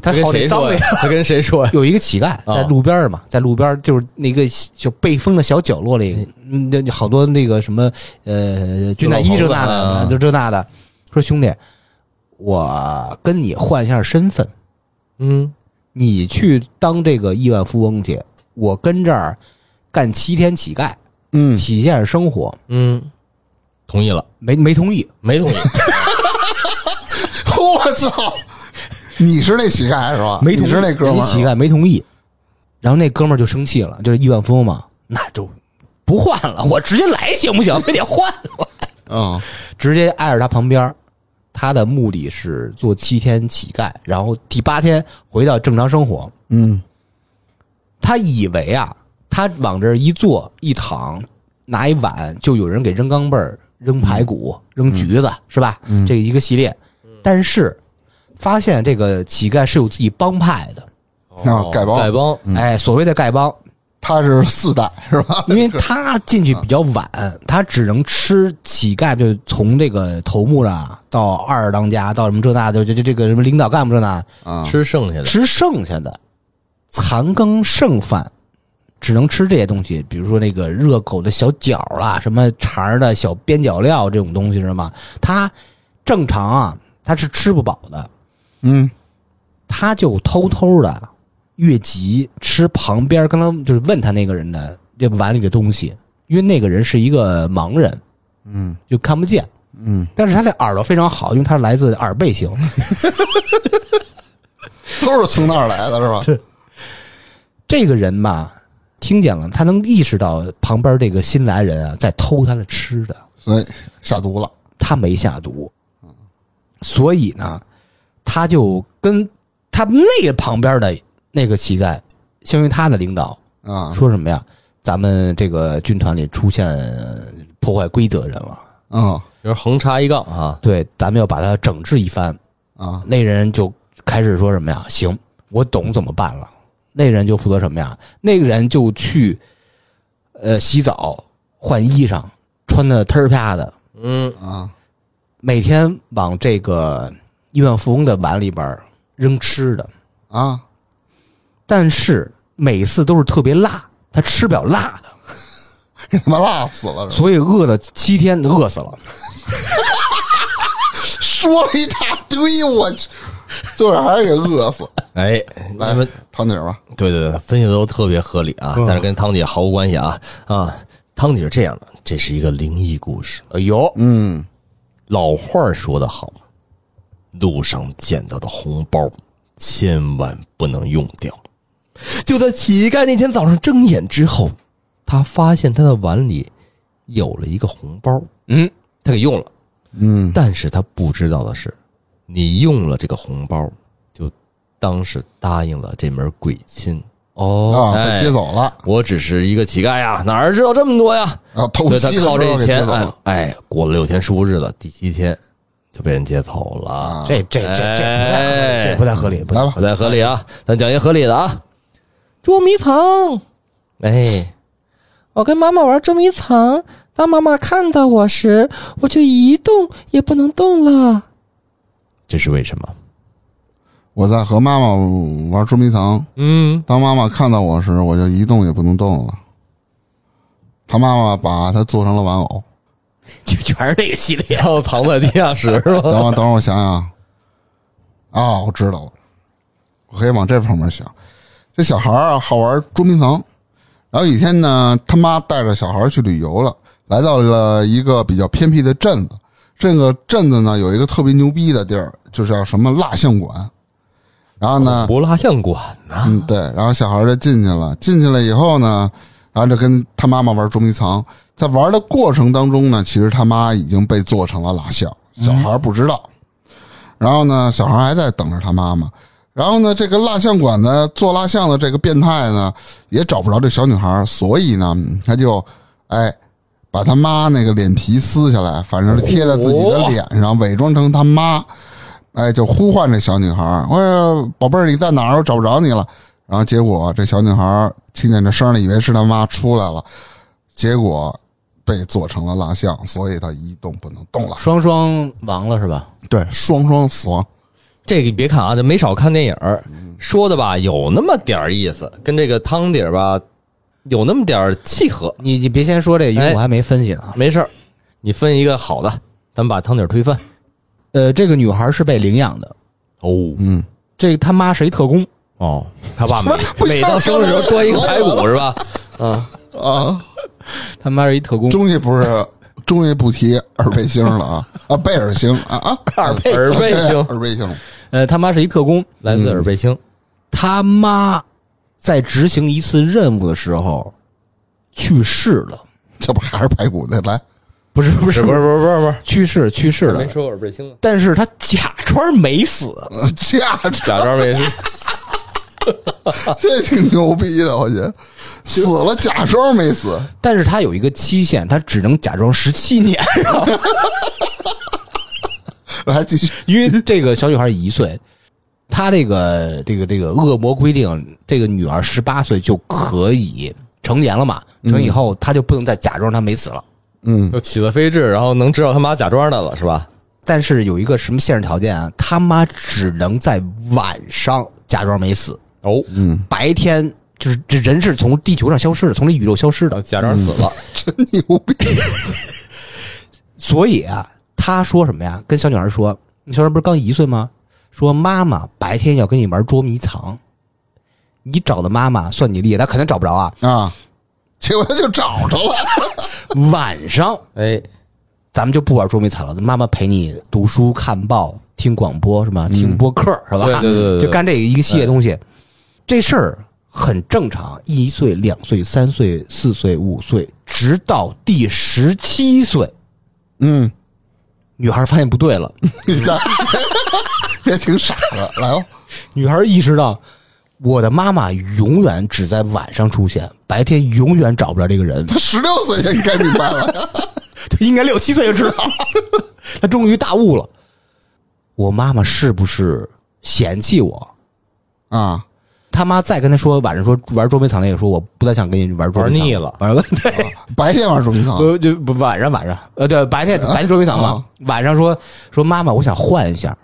他他跟谁说呀？他跟谁说呀？有一个乞丐在路边儿嘛，在路边儿就是那个就被封的小角落里，嗯，那好多那个什么呃军大衣这那啊。的，就这那的，说兄弟，我跟你换一下身份，嗯，你去当这个亿万富翁去，我跟这儿干七天乞丐，嗯，体验生活，嗯，同意了，没没同意，没同意。[LAUGHS] 我操！你是那乞丐是吧？没同意，你是那哥们儿乞丐没同意，然后那哥们儿就生气了，就是亿万富翁嘛，那就不换了，我直接来行不行？非得换我。嗯，直接挨着他旁边儿。他的目的是做七天乞丐，然后第八天回到正常生活。嗯他以为啊，他往这一坐一躺，拿一碗就有人给扔钢镚儿、扔排骨、扔橘子，是吧？嗯这一个系列。但是发现这个乞丐是有自己帮派的，啊丐帮。丐帮，哎，所谓的丐帮，他是四代是吧？因为他进去比较晚，他只能吃乞丐，就从这个头目啊到二当家到什么这那的，就就这个什么领导干部这那，啊，吃剩下的。吃剩下的残羹剩饭，只能吃这些东西，比如说那个热狗的小脚啦，什么肠儿的小边角料这种东西，知道吗？他正常啊，他是吃不饱的，嗯他就偷偷的越级吃旁边刚刚就是问他那个人的这碗里的东西，因为那个人是一个盲人，嗯就看不见，嗯，但是他的耳朵非常好，因为他是来自耳背型。[LAUGHS] 都是从那儿来的是吧？[LAUGHS] 这个人吧，听见了，他能意识到旁边这个新来人啊在偷他的吃的，所以下毒了。他没下毒，所以呢，他就跟他那个旁边的那个乞丐，相当于他的领导，啊，说什么呀？咱们这个军团里出现破坏规则的人了，嗯就是横插一杠啊，对，咱们要把他整治一番。啊那人就开始说什么呀？行，我懂怎么办了。那人就负责什么呀？那个人就去，呃，洗澡、换衣裳，穿的忒儿啪的，嗯，啊每天往这个亿万富翁的碗里边扔吃的，啊！但是每次都是特别辣，他吃不了辣的，给 [LAUGHS] 他妈辣死了，所以饿了七天，饿死了。[LAUGHS] 说了一大堆，我去，最后还是给饿死。哎，来你们，汤姐吧，对对对，分析的都特别合理啊，但是跟汤姐毫无关系啊啊！汤姐是这样的，这是一个灵异故事。哎呦，嗯老话说的好，路上捡到的红包千万不能用掉。就在乞丐那天早上睁眼之后，他发现他的碗里有了一个红包，嗯，他给用了。嗯但是他不知道的是，你用了这个红包，就当是答应了这门鬼亲。哦，被接走了，我只是一个乞丐呀，哪儿知道这么多呀？啊偷的时候靠这钱，哎过了六天十五日了，第七天就被人接走了。啊这这这这不太合理，哎这不太合理，不太来吧不太合理啊，咱讲一个合理的啊。捉迷藏，哎，我跟妈妈玩捉迷藏，当妈妈看到我时，我就一动也不能动了。这是为什么？我在和妈妈玩捉迷藏，嗯，当妈妈看到我时，我就一动也不能动了。他妈妈把他做成了玩偶。[LAUGHS] 就全是这个系列。然后藏在地下室是吧？等会儿，等会儿，我想想。啊，我知道了，我可以往这方面想。这小孩儿啊，好玩捉迷藏。然后有一天呢，他妈带着小孩儿去旅游了，来到了一个比较偏僻的镇子。这个镇子呢，有一个特别牛逼的地儿，就叫什么蜡像馆。然后呢，不蜡像馆呢？嗯，对，然后小孩儿就进去了。进去了以后呢，然后就跟他妈妈玩捉迷藏。在玩的过程当中呢，其实他妈已经被做成了蜡像，小孩不知道。然后呢，小孩还在等着他妈妈。然后呢，这个蜡像馆的，做蜡像的这个变态呢，也找不着这小女孩，所以呢，他就哎把他妈那个脸皮撕下来，反正是贴在自己的脸上，伪装成他妈。哎，就呼唤这小女孩儿，我说宝贝儿你在哪儿？我找不着你了。然后结果这小女孩听见这声了，以为是他妈出来了，结果被做成了蜡像，所以他一动不能动了。双双亡了是吧？对，双双死亡。这个你别看啊，这没少看电影儿，说的吧有那么点儿意思，跟这个汤底儿吧有那么点儿契合。你你别先说这个，因为哎我还没分析呢。没事儿，你分一个好的，咱们把汤底儿推翻。呃，这个女孩是被领养的，哦嗯，这个他妈是一特工，哦，他爸 [LAUGHS] 每每到生日时候端一个排骨是吧？啊，啊，他妈是一特工。终于不是，终于不提耳背星了啊啊，贝尔星啊啊，耳背耳背星耳背星，呃，他妈是一特工，来自耳背星。他妈在执行一次任务的时候去世了，这不还是排骨的？来，不是不不是不是不是不是不是，去世去世了没，说耳背星了，但是他假装没死，架着，假装没死。[LAUGHS] 这挺牛逼的，我觉得死了假装没死，但是他有一个期限，他只能假装十七年，[LAUGHS] 来 [LAUGHS] 继续。因为这个小女孩一岁，他这个这个这个恶魔规定，这个女儿十八岁就可以成年了嘛，成年以后他就不能再假装她没死了。嗯，就起了飞智，然后能知道他妈假装的了是吧？但是有一个什么限制条件啊？他妈只能在晚上假装没死，哦，嗯，白天就是这人是从地球上消失的，从这宇宙消失的。假装死了，[LAUGHS] 真牛逼！所以啊，他说什么呀？跟小女孩说，你小女孩不是刚一岁吗？说妈妈白天要跟你玩捉迷藏，你找的妈妈算你厉害，他肯定找不着啊。啊，结果他就找着了。[LAUGHS] 晚上哎，咱们就不玩捉迷藏了，妈妈陪你读书、看报、听广播是吧？听播客是吧？对对对对对就干这一个系列东西。这事儿很正常，一岁、两岁、三岁、四岁、五岁，直到第十七岁，嗯，女孩发现不对了。[LAUGHS] 你这 [LAUGHS] 也挺傻的。来哦，女孩意识到，我的妈妈永远只在晚上出现，白天永远找不着这个人。她十六岁就应该明白了呀。[LAUGHS] 她应该六七岁就知道了。她终于大悟了，我妈妈是不是嫌弃我？啊，他妈再跟他说晚上说玩捉迷藏那个，说我不再想跟你玩捉迷藏。玩腻了，玩对，[LAUGHS] 白天玩捉迷藏。不 [LAUGHS] 就不晚上晚上。呃对白天白天捉迷藏嘛，晚上说说妈妈我想换一下，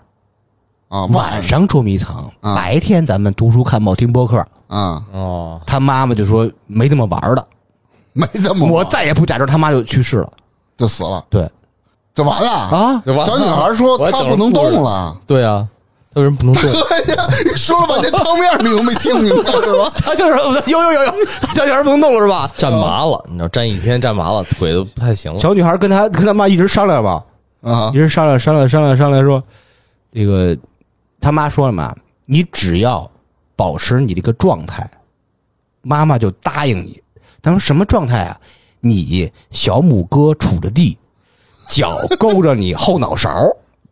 啊，晚上。捉迷藏，啊。白天咱们读书看报听播客。啊，哦，他妈妈就说没这么玩的，没这么我再也不假装他妈就去世了。就死了，对。就完了。啊，就完了小女孩说她不能动了。对啊，他为什么不能动？你说了半天汤面，你都没听明白是吧？[LAUGHS] 他就是有有有有，小女孩不能动了是吧？站麻了，你知道，站一天站麻了，腿都不太行了。小女孩跟他跟他妈一直商量吧，啊一直商量商量商量商量说，这个他妈说了嘛，你只要保持你这个状态，妈妈就答应你。他说什么状态啊？你小拇哥杵着地，脚勾着你后脑勺，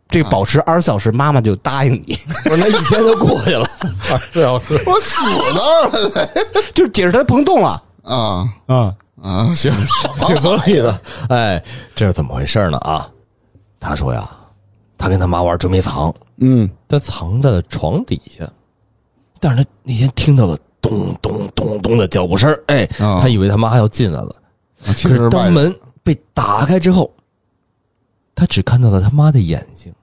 这保持二十四小时，妈妈就答应你。[LAUGHS] 不是那一天就过去了，[LAUGHS] 二十四小时。我死那儿了得就解释他不能动了啊啊。啊！行，[LAUGHS] 挺合理的。哎，这是怎么回事呢？啊，他说呀，他跟他妈玩捉迷藏，嗯他藏在了床底下，但是他那天听到了咚咚咚咚的脚步声儿，哎，啊他以为他妈要进来了。其可是当人门被打开之后，他只看到了他妈的眼睛，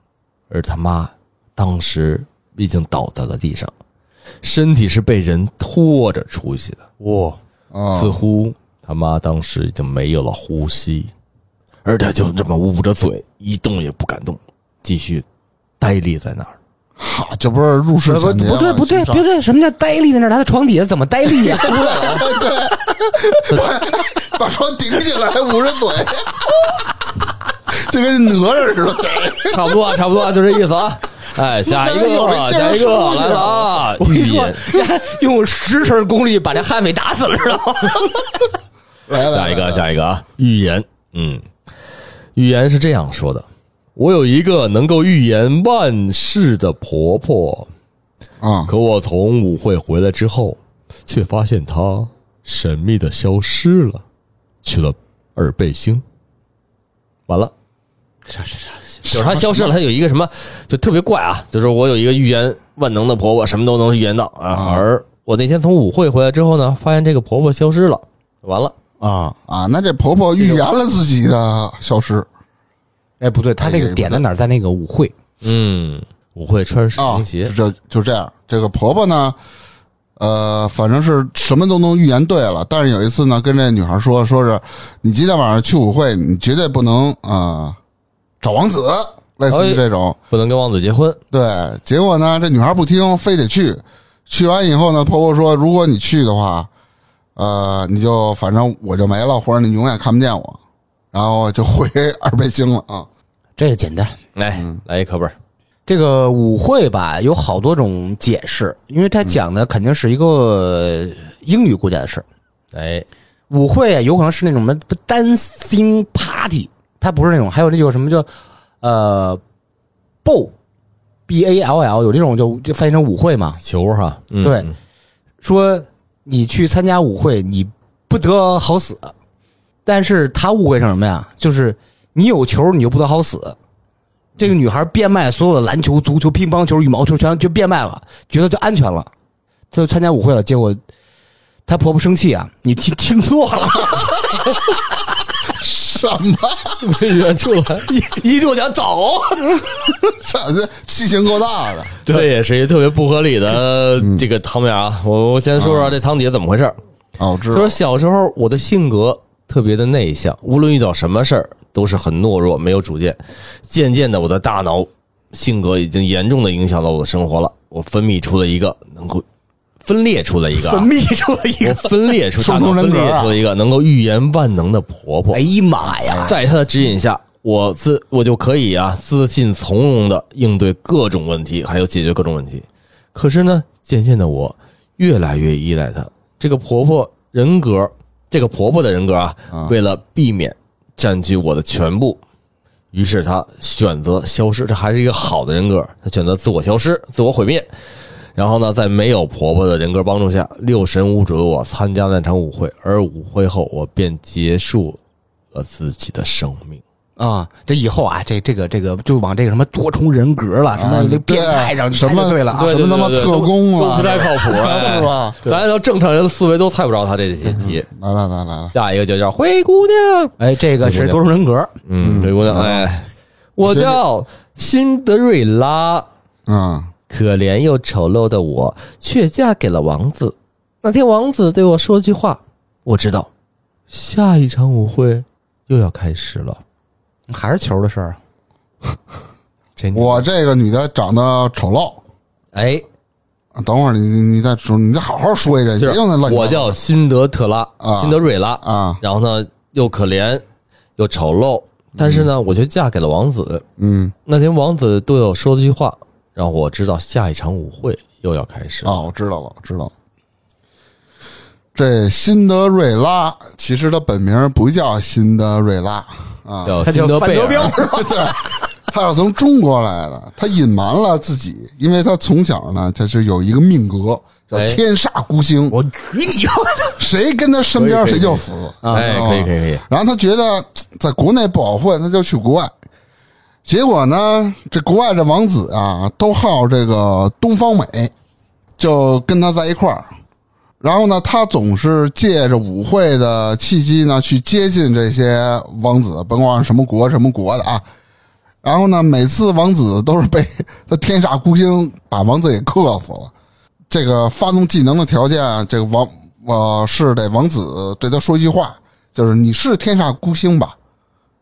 而他妈当时已经倒在了地上，身体是被人拖着出去的。哇，啊似乎他妈当时已经没有了呼吸，而他就这么捂着嘴，一动也不敢动，继续呆立在那儿。哈，这不是入室不抢劫不对不对不对，什么叫呆立在那儿？他在床底下怎么呆立呀？[LAUGHS] [LAUGHS] 把床顶起来，捂着嘴，[LAUGHS] [LAUGHS] 就跟哪吒似的。[LAUGHS] 差不多啊，差不多啊，就这意思啊。哎，下一个，下一个来了啊！我跟你说预言，，用十成功力把这悍匪打死了，知道吗？[LAUGHS] 来来，下一个，下一个啊！预言，嗯，预言是这样说的：我有一个能够预言万事的婆婆，啊可我从舞会回来之后，却发现她神秘的消失了，去了耳背星。完了，啥啥啥？就是她消失了，她有一个什么，就特别怪啊！就是我有一个预言万能的婆婆，什么都能预言到而我那天从舞会回来之后呢，发现这个婆婆消失了，完了，啊，啊！那这婆婆预言了自己的消失哎，不对，他这个点在哪儿？在那个舞会，嗯，舞会穿水啊，晶鞋，就就这样。这个婆婆呢，呃，反正是什么都能预言对了，但是有一次呢，跟这女孩说，说是你今天晚上去舞会，你绝对不能啊、呃找王子，类似于这种。不能跟王子结婚。对，结果呢，这女孩不听，非得去。去完以后呢，婆婆说，如果你去的话，呃，你就反正我就没了，或者你永远看不见我，然后就回二倍星了啊。这个简单。来，来一课本儿。这个舞会吧，有好多种解释，因为它讲的肯定是一个英语国家的事儿。哎，舞会啊，有可能是那种什么 dancing party，它不是那种，还有那种什么叫呃 ball b a l l，有这种就就翻译成舞会嘛。球哈，嗯对，说你去参加舞会，你不得好死，但是他误会成什么呀？就是你有球，你就不得好死。这个女孩变卖所有的篮球、足球、乒乓球、羽毛球，全就变卖了，觉得就安全了，就参加舞会了。结果她婆婆生气啊，你听听错了，什么？没远出来，一度想走，这这气性够大的。这也是一个特别不合理的这个汤面啊！我我先说说这汤底怎么回事儿。啊，我知道就是。小时候我的性格特别的内向，无论遇到什么事儿都是很懦弱，没有主见。渐渐的，我的大脑性格已经严重的影响到我的生活了。我分泌出了一个能够分裂出了一个啊，分泌出了一我个，分裂出大脑分裂出了一个能够预言万能的婆婆哎。呀妈呀！在她的指引下，我自我就可以啊自信从容的应对各种问题，还有解决各种问题。可是呢，渐渐的我越来越依赖她。这个婆婆人格，这个婆婆的人格啊，啊为了避免占据我的全部，于是他选择消失。这还是一个好的人格，他选择自我消失、自我毁灭。然后呢，在没有婆婆的人格帮助下，六神无主的我参加那场舞会，而舞会后我便结束了自己的生命。啊，这以后啊，这这个这个就往这个什么多重人格了，什么变态上对什么对了什么他妈特工啊，不太靠谱，哎是吧？咱按照正常人的思维都猜不着他这些题。来来来来来，下一个就叫灰姑娘，哎，这个是多重人格，嗯，灰姑娘，哎，我叫辛德瑞拉，嗯，可怜又丑陋的我却嫁给了王子。那天王子对我说句话，我知道，下一场舞会又要开始了。还是球的事儿。[LAUGHS] 这我这个女的长得丑陋。哎，等会儿你你你再说，你再好好说一遍，就是别用那乱。我叫辛德特拉，啊辛德瑞拉，啊，然后呢又可怜又丑陋，但是呢，我却嫁给了王子。嗯，那天王子对我说了句话，让我知道下一场舞会又要开始了。哦，我知道了，我知道了。这辛德瑞拉其实他本名不叫辛德瑞拉啊，叫他叫辛德贝德彪，[LAUGHS] 对，他是从中国来的，他隐瞒了自己，因为他从小呢，他是有一个命格叫哎天煞孤星，我举你妈的！谁跟他身边可以谁就死。哎，可以可以可以，然后他觉得在国内不好混，他就去国外。结果呢，这国外这王子啊，都好这个东方美，就跟他在一块儿。然后呢，他总是借着舞会的契机呢，去接近这些王子，甭管什么国什么国的啊。然后呢，每次王子都是被他天煞孤星把王子给克死了。这个发动技能的条件，这个王呃是得王子对他说一句话，就是你是天煞孤星吧？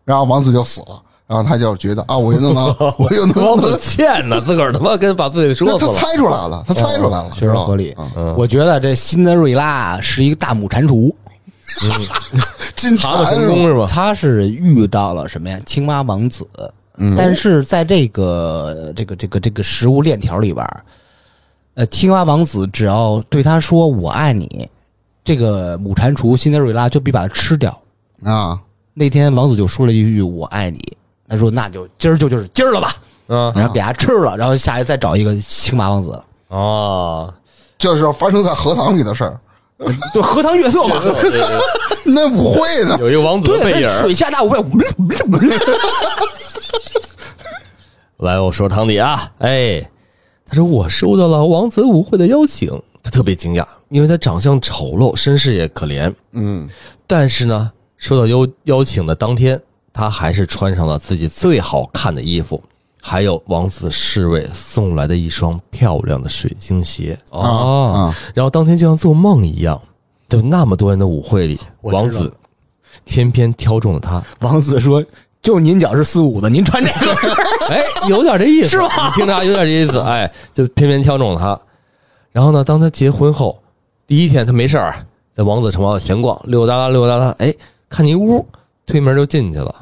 然后王子就死了，然后他就觉得啊，我又能能，[LAUGHS] 我又能王子能，欠呢，自个儿他妈跟把自己他他说死了。猜出来了，他猜出来了，确实合理嗯。我觉得这辛德瑞拉是一个大母蟾蜍，[LAUGHS] 金爬的蝉是吧成功是吧？他是遇到了什么呀？青蛙王子，嗯但是在这个这个这个这个食物链条里边儿，呃，青蛙王子只要对他说“我爱你”，这个母蟾蜍辛德瑞拉就必把它吃掉。啊，那天王子就说了一句“我爱你”，他说：“那就今儿就就是今儿了吧。”嗯然后给他吃了，然后下一再找一个青蛙王子，哦，就是发生在荷塘里的事儿。就荷塘月色嘛。[LAUGHS] 那舞会呢？有一个王子的背对，影儿。水下大舞会，[LAUGHS] 来，我说汤底啊，哎，他说我收到了王子舞会的邀请，他特别惊讶，因为他长相丑陋，身世也可怜。嗯，但是呢，收到邀邀请的当天，他还是穿上了自己最好看的衣服，还有王子侍卫送来的一双漂亮的水晶鞋。哦，啊，然后当天就像做梦一样，就那么多人的舞会里，王子偏偏挑中了他。王子说：“就您脚是四五的，您穿这个。[LAUGHS] 哎，有点这意思，是吧你听着啊有点这意思，哎，就偏偏挑中了他。然后呢，当他结婚后，第一天他没事儿，在王子城堡里闲逛，溜溜达达，溜溜达达，哎，看见一屋，推门就进去了。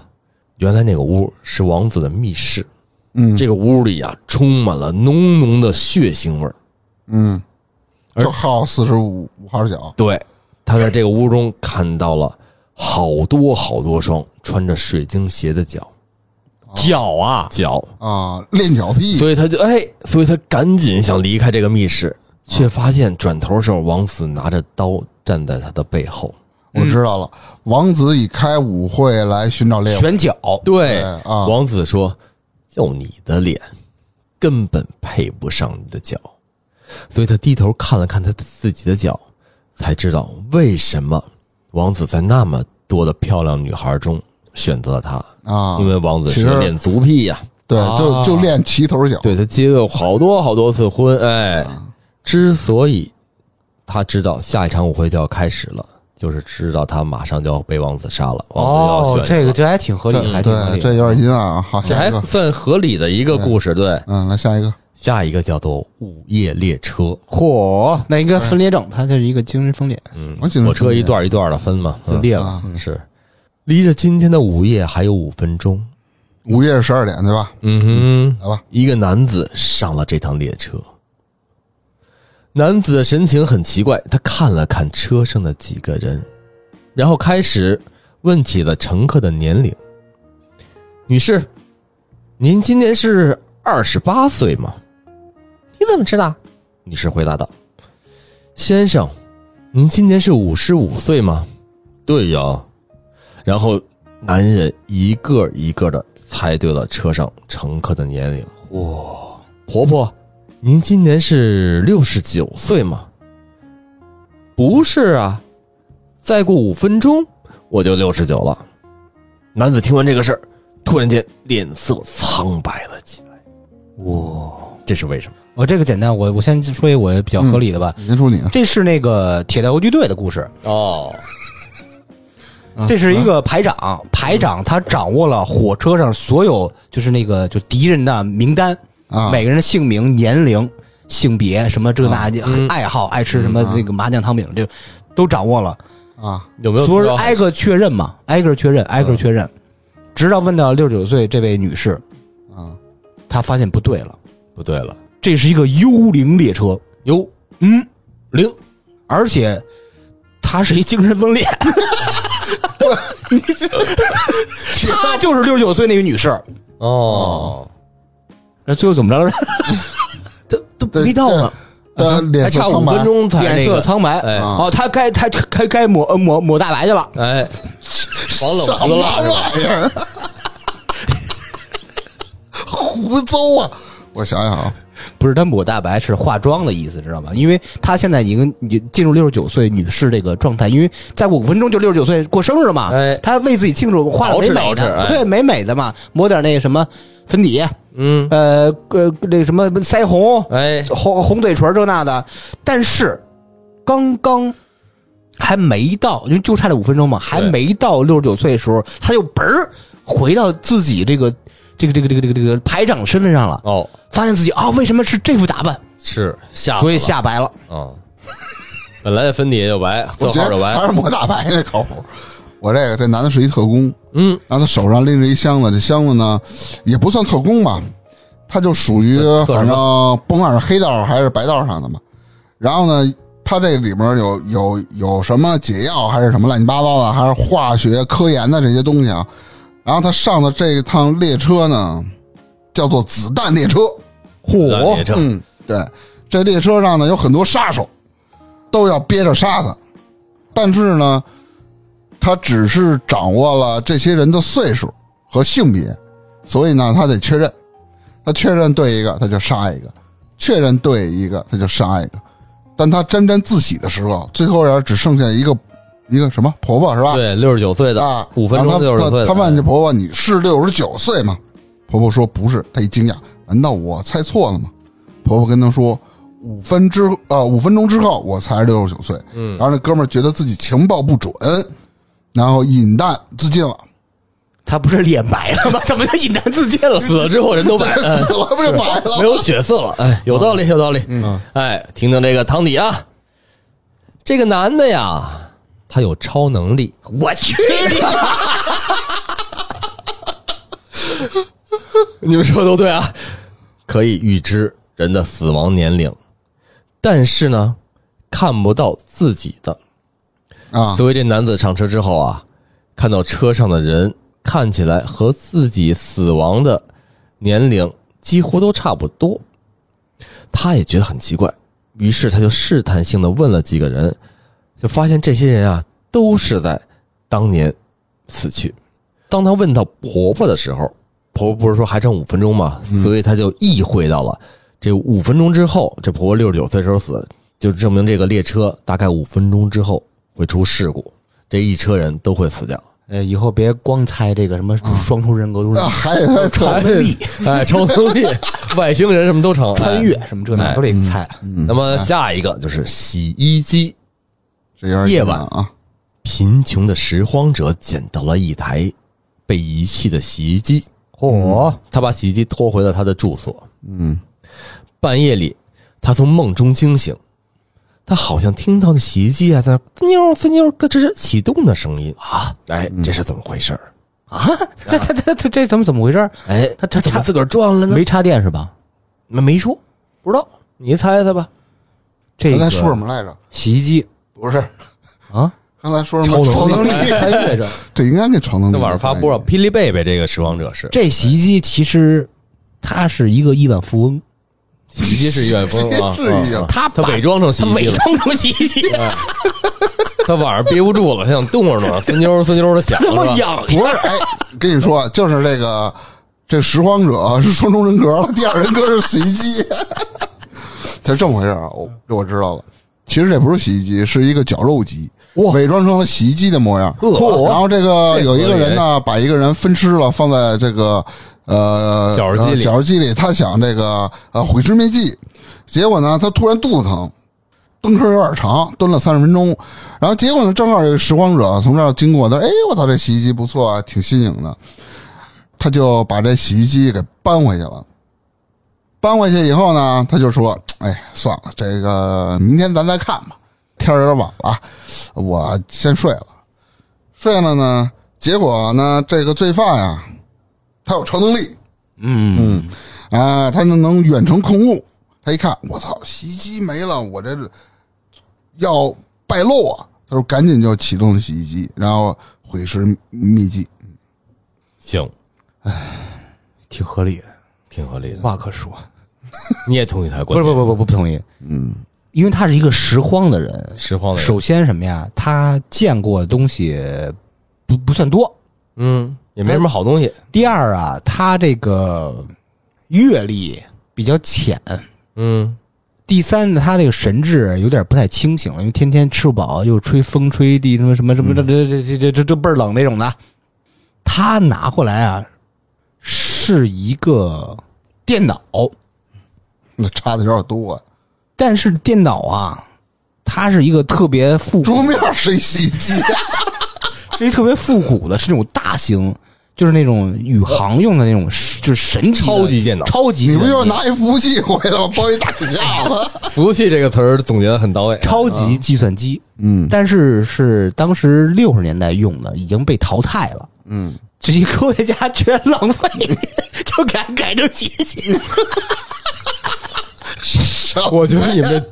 原来那个屋是王子的密室，嗯，这个屋里啊，充满了浓浓的血腥味儿。嗯，而就好四十五五号脚。对，他在这个屋中看到了好多好多双穿着水晶鞋的脚脚啊，脚，啊，练脚癖，所以他就哎，所以他赶紧想离开这个密室，却发现转头时候王子拿着刀站在他的背后。我知道了。王子以开舞会来寻找猎物。选脚。对对啊王子说：“就你的脸，根本配不上你的脚。”所以他低头看了看他自己的脚，才知道为什么王子在那么多的漂亮女孩中选择了他，啊，因为王子是个恋足癖呀、对，就啊就练齐头脚，对他结过好多好多次婚，哎，之所以他知道下一场舞会就要开始了，就是知道他马上就要被王子杀了。哦，这个这还挺合理，还挺合，理。这有点阴暗啊。好，这还下一个，算合理的一个故事。对，嗯，来下一个，下一个叫做午夜列车。嚯，那应该分裂症，它就是一个精神分裂，嗯火车一段一段的分嘛，嗯就裂了啊。是。离着今天的午夜还有五分钟。午夜是十二点对吧？嗯哼，来吧，一个男子上了这趟列车。男子的神情很奇怪，他看了看车上的几个人，然后开始问起了乘客的年龄。女士，您今年是二十八岁吗？你怎么知道？女士回答道：“先生，您今年是五十五岁吗？”“对呀。”然后男人一个一个的猜对了车上乘客的年龄。哇，婆婆，您今年是六十九岁吗？不是啊，再过五分钟我就六十九了。男子听完这个事儿，突然间脸色苍白了起来。哇，这是为什么？我这个简单，我我先说一个我比较合理的吧。你先说你啊。这是那个铁道游击队的故事，哦，[LAUGHS] 这是一个排长，排长他掌握了火车上所有就是那个就敌人的名单，啊，每个人的姓名、年龄、性别什么这那嗯。爱好，爱吃什么这个麻酱汤饼，这都掌握了。啊，有没有所有人特别好挨个确认嘛，挨个确认，挨个确认，直到问到六十九岁这位女士，啊，她发现不对了，不对了？这是一个幽灵列车，哟，嗯，灵而且她是一精神分裂，[LAUGHS] 她就是六十九岁那个女士，哦，那最后怎么着了？都都对没到呢，呃还脸色苍白。差五分，钟才脸，色苍白，哎。哦，他该他该该抹呃抹抹大白去了，哎，防冷胡子蜡是吧？玩意儿？胡诌啊！我想想啊，不是他抹大白是化妆的意思，知道吗？因为他现在已经进入六十九岁女士这个状态，因为再过五分钟就六十九岁过生日了嘛。哎。他为自己庆祝，化了美美的，对，美美的嘛，抹点那个什么粉底，嗯，呃呃，那个什么腮红、哎，红红嘴唇这那的。但是刚刚还没到，因为就差这五分钟嘛，还没到六十九岁的时候，他就嘣儿回到自己这个这个这个这个这个这个排长身份上了。哦，发现自己啊，为什么是这副打扮？是吓，所以吓白了。啊，本来粉底也就白，我觉色号就白，得还是抹大白那靠谱。我这个这男的是一特工，嗯，然后他手上拎着一箱子，这箱子呢也不算特工吧，他就属于反正甭管是黑道还是白道上的嘛。然后呢，他这里面有有有什么解药还是什么乱七八糟的，还是化学科研的这些东西啊。然后他上的这一趟列车呢，叫做子弹列车。子弹列车嗯，对，这列车上呢有很多杀手，都要憋着杀他，但是呢，他只是掌握了这些人的岁数和性别，所以呢，他得确认，他确认对一个他就杀一个，确认对一个他就杀一个，但他沾沾自喜的时候，最后人只剩下一个一个什么婆婆是吧？对，六十九岁的啊，五分钟他六十九岁的，他问这婆婆：“你是六十九岁吗？”婆婆说：“不是。”她一惊讶：“难道我猜错了吗？”婆婆跟他说：“五分之呃五分钟之后我才是六十九岁。”嗯然后那哥们儿觉得自己情报不准，然后饮弹自尽了，他不是脸白了吗？[LAUGHS] 怎么就饮弹自尽了？死了之后人都白，了死了不就白了没有血色了，哎，有道理，有道理。嗯，哎，听听这个汤底啊，这个男的呀，他有超能力，我去！[LAUGHS] 你们说的都对啊，可以预知人的死亡年龄，但是呢，看不到自己的。啊！所以这男子上车之后啊，看到车上的人看起来和自己死亡的年龄几乎都差不多，他也觉得很奇怪，于是他就试探性的问了几个人，就发现这些人啊都是在当年死去。当他问到婆婆的时候，婆婆不是说还剩五分钟吗？所以他就意会到了，这五分钟之后，这婆婆六十九岁时候死，就证明这个列车大概五分钟之后会出事故，这一车人都会死掉。呃，以后别光猜这个什么双重人格都是啊，还有超能力、[LAUGHS] 哎，超能力、外星人什么都成，穿越哎。什么这那都得猜。那么下一个就是洗衣机。这有点夜晚啊，贫穷的拾荒者捡到了一台被遗弃的洗衣机，嚯，他把洗衣机拖回了他的住所。嗯，半夜里，他从梦中惊醒，他好像听到那洗衣机啊在那滋妞滋妞咯吱吱启动的声音啊！哎，这是怎么回事儿？啊，这这这这这怎么怎么回事？哎，他他怎么自个儿转了呢？没插电是吧？没没说，不知道，你猜猜吧。这个刚才说什么来着？洗衣机不是，啊，刚才说什么超能力力？穿越着。这应该跟超能力。那晚上发波，霹雳贝贝这个拾荒者是这洗衣机其实他是一个亿万富翁，洗衣机是一万峰啊，[LAUGHS] 是一样。啊他他伪装成洗他伪衣机了，装成洗衣机，[LAUGHS] [LAUGHS] 他晚上憋不住了，他想动会儿呢，滋妞滋妞的响他妈？痒不是，哎，跟你说，就是这个这拾荒者是双重人格，第二人格是洗衣机，它是这么回事啊！我这我知道了，其实这不是洗衣机，是一个绞肉机，伪装成了洗衣机的模样。然后这个有一个人呢，把一个人分尸了，放在这个呃绞肉机里呃绞肉机里，他想这个呃毁尸灭迹，结果呢，他突然肚子疼。蹲坑有点长，蹲了三十分钟，然后结果呢，正好有个拾荒者从这儿经过，他说：“哎，我操，这洗衣机不错啊，挺新颖的。”他就把这洗衣机给搬回去了。搬回去以后呢，他就说：“哎，算了，这个明天咱再看吧，天有点晚了，我先睡了。睡了呢，结果呢，这个罪犯呀，他有超能力，嗯嗯啊，他能能远程控物。他一看，我操，洗衣机没了，我这要败露啊！他说赶紧就启动了洗衣机，然后毁尸灭迹。行，挺合理，挺合理的。话可说。你也同意他的不观点？是不不不不同意，嗯，因为他是一个拾荒的人。拾荒的人，首先什么呀？他见过的东西不不算多。嗯，也没什么好东西。第二啊，他这个阅历比较浅。嗯，第三呢，他这个神志有点不太清醒了，因为天天吃不饱，又吹风吹地什么什么什么这这这这这这这倍儿冷那种的。他拿过来啊，是一个电脑，那差的有点多、啊。但是电脑啊，它是一个特别复古桌面是一洗衣机，是一特别复古的，是那种大型，就是那种宇航用的那种，就是神级超级电脑超级你不就是拿一服务器回来吗？包一大铁架子。[LAUGHS] 服务器这个词儿总结的很到位。超级计算机？嗯但是是当时六十年代用的，已经被淘汰了。嗯，这些科学家觉得浪费，[LAUGHS] 就给改成机。[LAUGHS] 我觉得你们这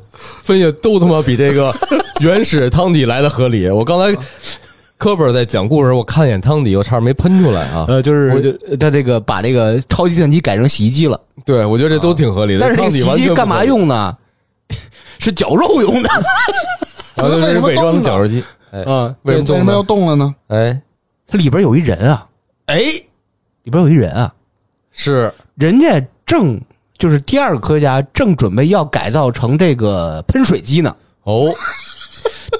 分析都他妈比这个原始汤底来的合理。我刚才科本在讲故事，我看一眼汤底，我差点没喷出来啊。呃，就是我就他这个把这个超级计算机改成洗衣机了，对，我觉得这都挺合理的。但是这个洗衣机干嘛？用呢？[LAUGHS] 是绞肉用的。[LAUGHS] 啊，这是伪装绞肉机。哎，嗯，为什么为什么要？动了呢？哎它里边有一人啊，哎，里边有一人啊，是人家正就是第二个科学家正准备要改造成这个喷水机呢，哦，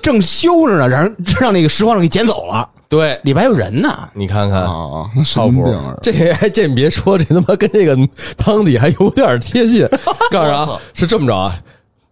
正修着呢，让人让那个拾荒者给捡走了，对，里边还有人呢。你看看。啊，那神靠谱经病啊！，这还 [LAUGHS] 这你别说，这他妈跟这个汤底还有点贴近。[LAUGHS] 告诉你啊，是这么着啊，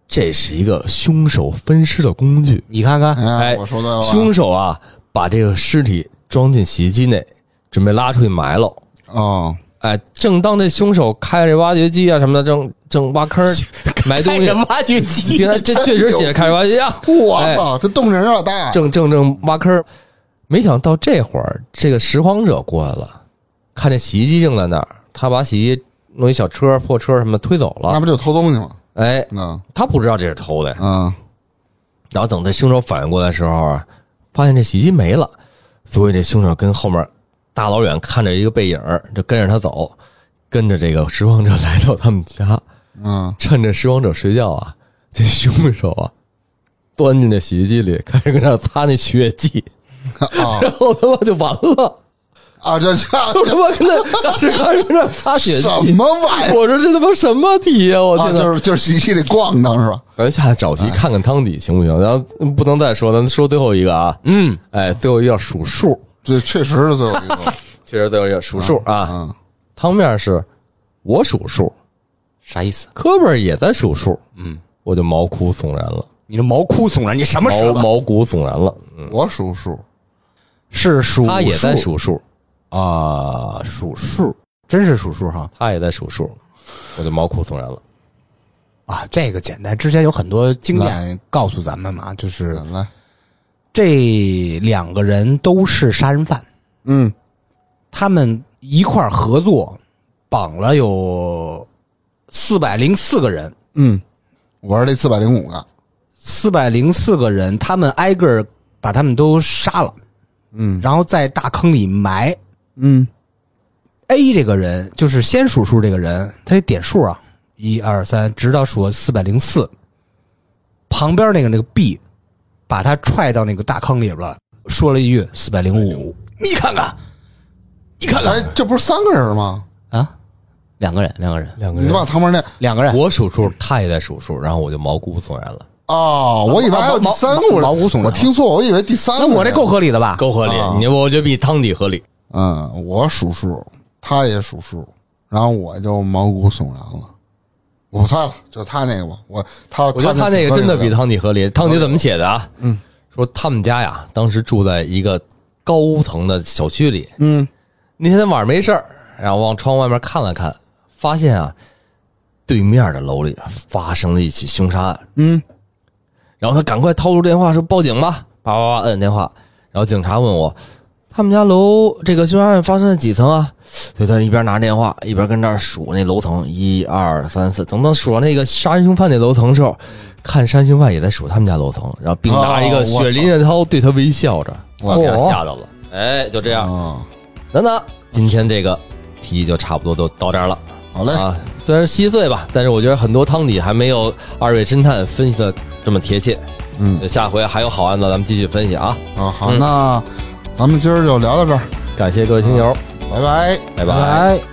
这是一个凶手分尸的工具。你看看，哎，哎我说对了，凶手啊，把这个尸体装进洗衣机内，准备拉出去埋了。哦，哎，正当这凶手开着挖掘机啊什么的，正正挖坑儿 [LAUGHS] 埋东西。挖掘机你，看，这确实写着开着挖掘机啊，哎我操，这动静有点大。正正正挖坑儿。没想到这会儿，这个拾荒者过来了，看见洗衣机正在那儿，他把洗衣机弄一小车、破车什么的推走了。那不就偷东西吗？哎，那他不知道这是偷的呀。嗯然后等这凶手反应过来的时候啊，发现这洗衣机没了，所以这凶手跟后面大老远看着一个背影，就跟着他走，跟着这个拾荒者来到他们家，嗯，趁着拾荒者睡觉啊，这凶手啊，钻进这洗衣机里，开始搁那擦那血迹，啊然后他妈就完了，啊，这这就他妈跟那开始开始跟那擦血迹。什么玩意儿？我说这他妈什么题呀、我啊，天呐！就是就是洗衣机里咣当是吧？咱下找题看看汤底行不行？然后不能再说，咱说最后一个啊，嗯，哎，最后一个要数数，这确实是最后一个 [LAUGHS] 确实最有一个数数啊。嗯，汤面是我数数，啥意思？科本儿也在数数，嗯，我就毛骨悚然了，你的毛骨悚然，你什么时候？毛毛骨悚然了。嗯，我数数，是数他也在数数数，啊，数数，真是数数哈他也在数数，我就毛骨悚然了。啊！这个简单，之前有很多经验告诉咱们嘛，就是来，这两个人都是杀人犯，嗯。他们一块儿合作绑了有四百零四个人，嗯，我是这四百零五个，四百零四个人，他们挨个儿把他们都杀了，嗯。然后在大坑里埋。嗯。A 这个人就是先数数这个人，他得点数啊，一二三，直到数四百零四。旁边那个那个 B，把他踹到那个大坑里边了，说了一句四百零五。你看看，你看看哎，这不是三个人吗？啊，两个人，两个人，两个人你把旁边那两个人。我数数，他也在数数，然后我就毛骨悚然了，哦，我以为还有第三个，我毛骨悚然我听错，我以为第三个人。那我这够合理的吧？够合理啊。你我觉得比汤底合理。嗯，我数数，他也数数，然后我就毛骨悚然了。我猜了，就他那个吧。我他我觉得他那个真的比汤底合理。汤底怎么写的啊？嗯，说他们家呀，当时住在一个高层的小区里。嗯那天晚上没事儿，然后往窗外面看了看，发现啊，对面的楼里发生了一起凶杀案。嗯然后他赶快掏出电话说报警吧，叭叭叭摁电话。然后警察问我，他们家楼这个凶杀案发生在几层啊？所以他一边拿着电话一边跟那儿数那楼层，一二三四。等到数到那个杀人凶犯那楼层的时候，看杀人凶犯也在数他们家楼层，然后并拿一个血淋的刀对他微笑着，我给他吓着了。哎，就这样。啊，等等，今天这个题就差不多都到这儿了好嘞，啊。虽然稀碎吧，但是我觉得很多汤底还没有二位侦探分析的这么贴切。嗯下回还有好案子，咱们继续分析啊！嗯，好，嗯那咱们今儿就聊到这儿，感谢各位听友，拜拜。拜拜拜。